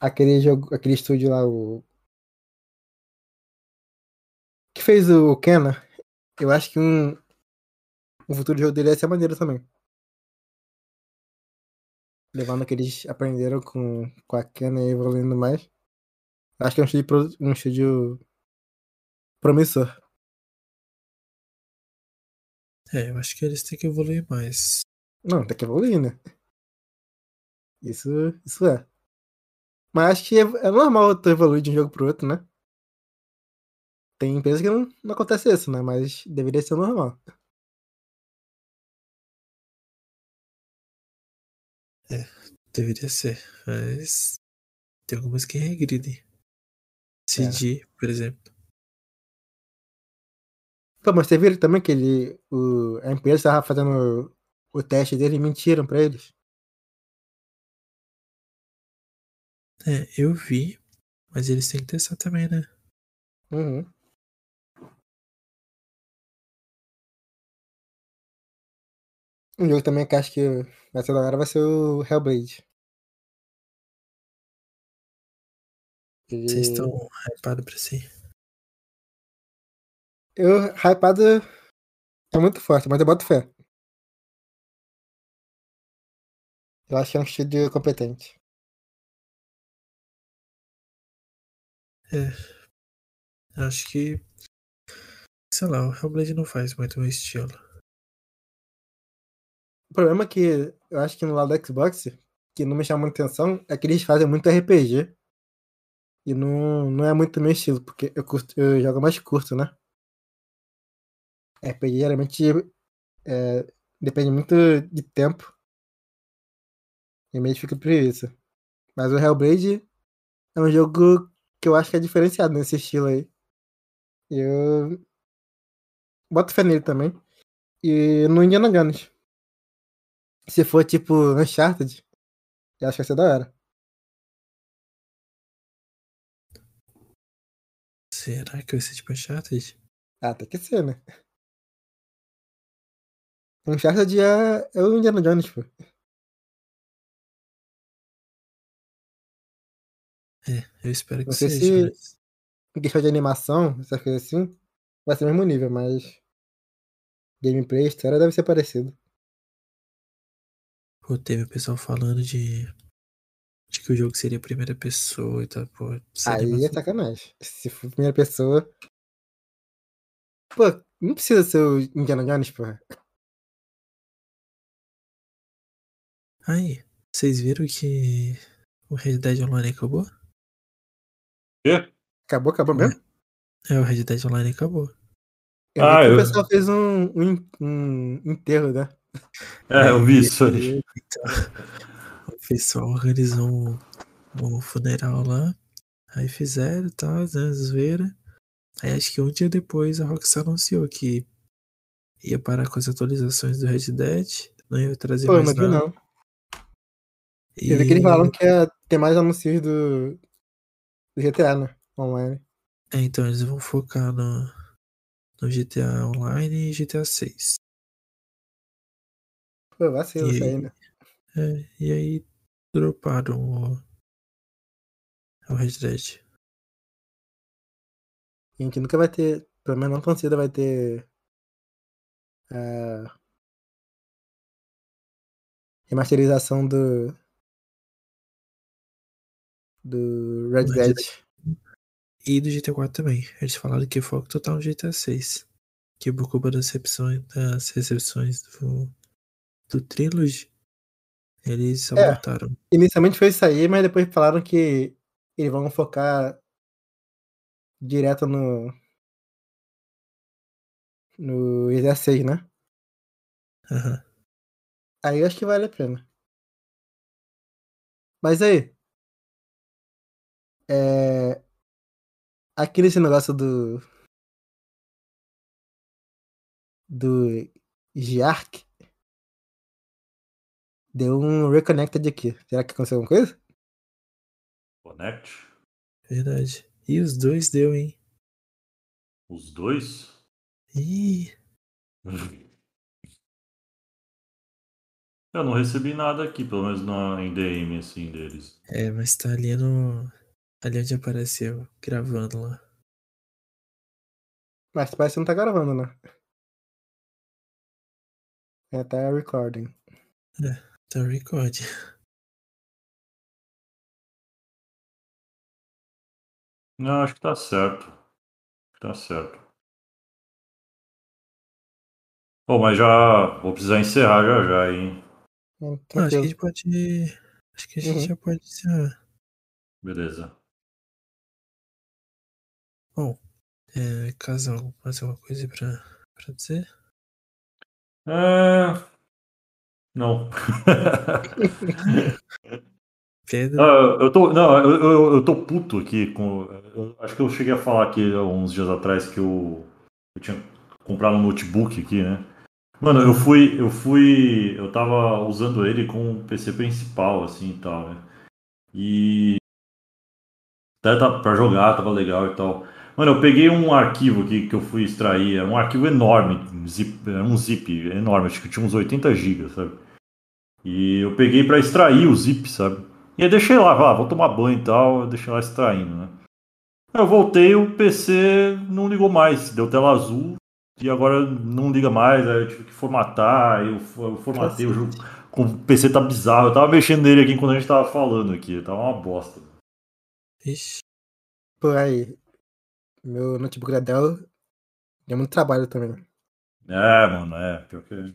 Aquele jogo, aquele estúdio lá, o. Que fez o Kena. Eu acho que um. O futuro jogo dele ia ser maneiro também. Levando que eles aprenderam com, com a Kena e evoluindo mais. Acho que é um estúdio, um estúdio promissor. É, eu acho que eles têm que evoluir mais. Não, tem que evoluir, né? Isso, isso é. Mas acho que é, é normal tu evoluir de um jogo pro outro, né? Tem empresas que não, não acontece isso, né? Mas deveria ser normal. Deveria ser, mas tem algumas que regridem. CD, por exemplo. Pô, mas você viu também que ele, o, a empresa tava fazendo o, o teste dele e mentiram pra eles? É, eu vi, mas eles têm que testar também, né? Uhum. Um jogo também que acho que vai ser da hora vai ser o Hellblade. Ele- Vocês estão hypados pra si. Eu, hypado é muito forte, mas eu boto fé. Eu acho que é um estúdio competente. Acho que. Sei lá, o Hellblade não faz muito o meu estilo. Problema que eu acho que no lado do Xbox, que não me chama muita atenção, é que eles fazem muito RPG. E não, não é muito meu estilo, porque eu, curto, eu jogo mais curto, né? RPG geralmente é, depende muito de tempo. E meio fica por isso. Mas o Hellblade é um jogo que eu acho que é diferenciado nesse estilo aí. Eu boto fé nele também. E no Indiana Jones. Se for tipo Uncharted, eu acho que vai ser da hora. Será que vai ser tipo Uncharted? Ah, tem que ser, né? Uncharted é, é o Indiana Jones, pô. É, eu espero que seja. se- mas- Em questão de animação, essas coisas assim, vai ser o mesmo nível, mas. Gameplay, história deve ser parecido. Pô, teve o pessoal falando de. De que o jogo seria primeira pessoa e tal. Pô, seria Aí é sacanagem. Se for primeira pessoa. Pô, não precisa ser o Indiana Jones, pô. Aí, vocês viram que o Red Dead Online acabou? Quê? Acabou, acabou Ué. mesmo? É, o Red Dead Online acabou. Eu Ah, eu- o pessoal fez um, um, um enterro, né? É, eu vi E- isso aí. e- Então, o pessoal organizou um, um funeral lá. Aí fizeram, tá, né, zoeira. Aí acho que um dia depois a Rockstar anunciou que ia parar com as atualizações do Red Dead, não ia trazer Pô, mais nada. não. Eu vi que eles E- falaram que ia ter mais anúncios do, do GTA, né? Online. É, então eles vão focar no, no GTA Online e GTA 6. Pô, vacilo E aí? né? É, e aí droparam o, o Red Dead. A gente nunca vai ter, pelo menos não tão cedo vai ter. é, remasterização do. Do Red Dead. E do GTA 4 também. Eles falaram que foco total no GTA 6. Que por culpa das recepções, das recepções do, do Trilogy, eles sabotaram. Inicialmente foi isso aí, mas depois falaram que eles vão focar direto no. No GTA 6, né? Aham. Aí eu acho que vale a pena. Mas aí. É. Aqui nesse negócio do. Do Giark. Deu um reconnected aqui. Será que aconteceu alguma coisa? Connect? Verdade. E os dois deu, hein? Os dois? Ih, Eu não recebi nada aqui, pelo menos na, em DM, assim, deles. é, mas tá ali no. Ali onde apareceu, gravando lá. Mas parece que não tá gravando, né? É, tá recording. Tá record. Não, acho que tá certo. Acho que Tá certo. Pô, mas já vou precisar encerrar já já, hein? É, Não, acho que a gente pode. Acho que a gente Uhum. já pode encerrar. Beleza. Bom, é, Casal, mais alguma coisa pra, pra dizer? É... Não. Pedro? Ah, eu tô, não, eu, eu, eu tô puto aqui com. eu acho que eu cheguei a falar aqui uns dias atrás que eu, eu tinha comprado um notebook aqui, né? Mano, eu fui, eu fui, eu tava usando ele com o PC principal, assim e tal, né? E até tá pra jogar, tava legal e tal. Mano, eu peguei um arquivo aqui que eu fui extrair, era um arquivo enorme, zip, era um zip enorme, acho que tinha uns 80 GB, sabe? E eu peguei pra extrair o zip, sabe? E aí deixei lá, ah, vou tomar banho e tal, eu deixei lá extraindo, né? Aí eu voltei, o PC não ligou mais, deu tela azul e agora não liga mais, aí eu tive que formatar, aí eu, eu formatei o jogo. com- O PC tá bizarro, eu tava mexendo nele aqui quando a gente tava falando aqui, tava uma bosta. Ixi, Por aí. Meu notebook da Dell deu muito trabalho também. É, mano, é, pior que é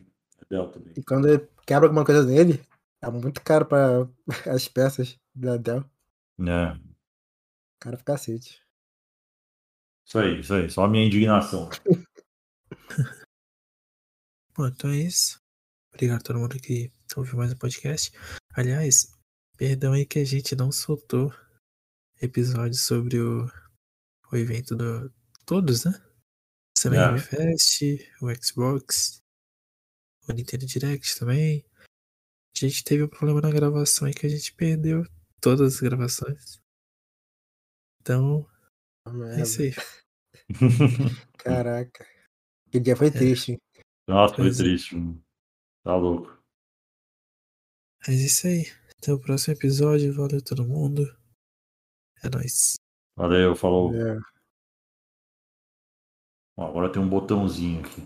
Dell também. E quando eu quebro alguma coisa nele, é muito caro pra as peças da Dell. É, Caro pra cacete. isso aí, isso aí, só a minha indignação. bom, então é isso. Obrigado a todo mundo que ouviu mais um podcast. Aliás, perdão aí que a gente não soltou episódios sobre o, o evento do. Todos, né? Summer É. Game Fest, o Xbox, o Nintendo Direct também. A gente teve um problema na gravação aí que a gente perdeu todas as gravações. Então, é isso aí. Caraca. Que dia foi É. triste. hein? Nossa, foi Pois é. triste. Tá louco. Mas é isso aí. Até o próximo episódio. Valeu todo mundo. É nóis. Valeu, falou. É. Ó, Agora tem um botãozinho aqui.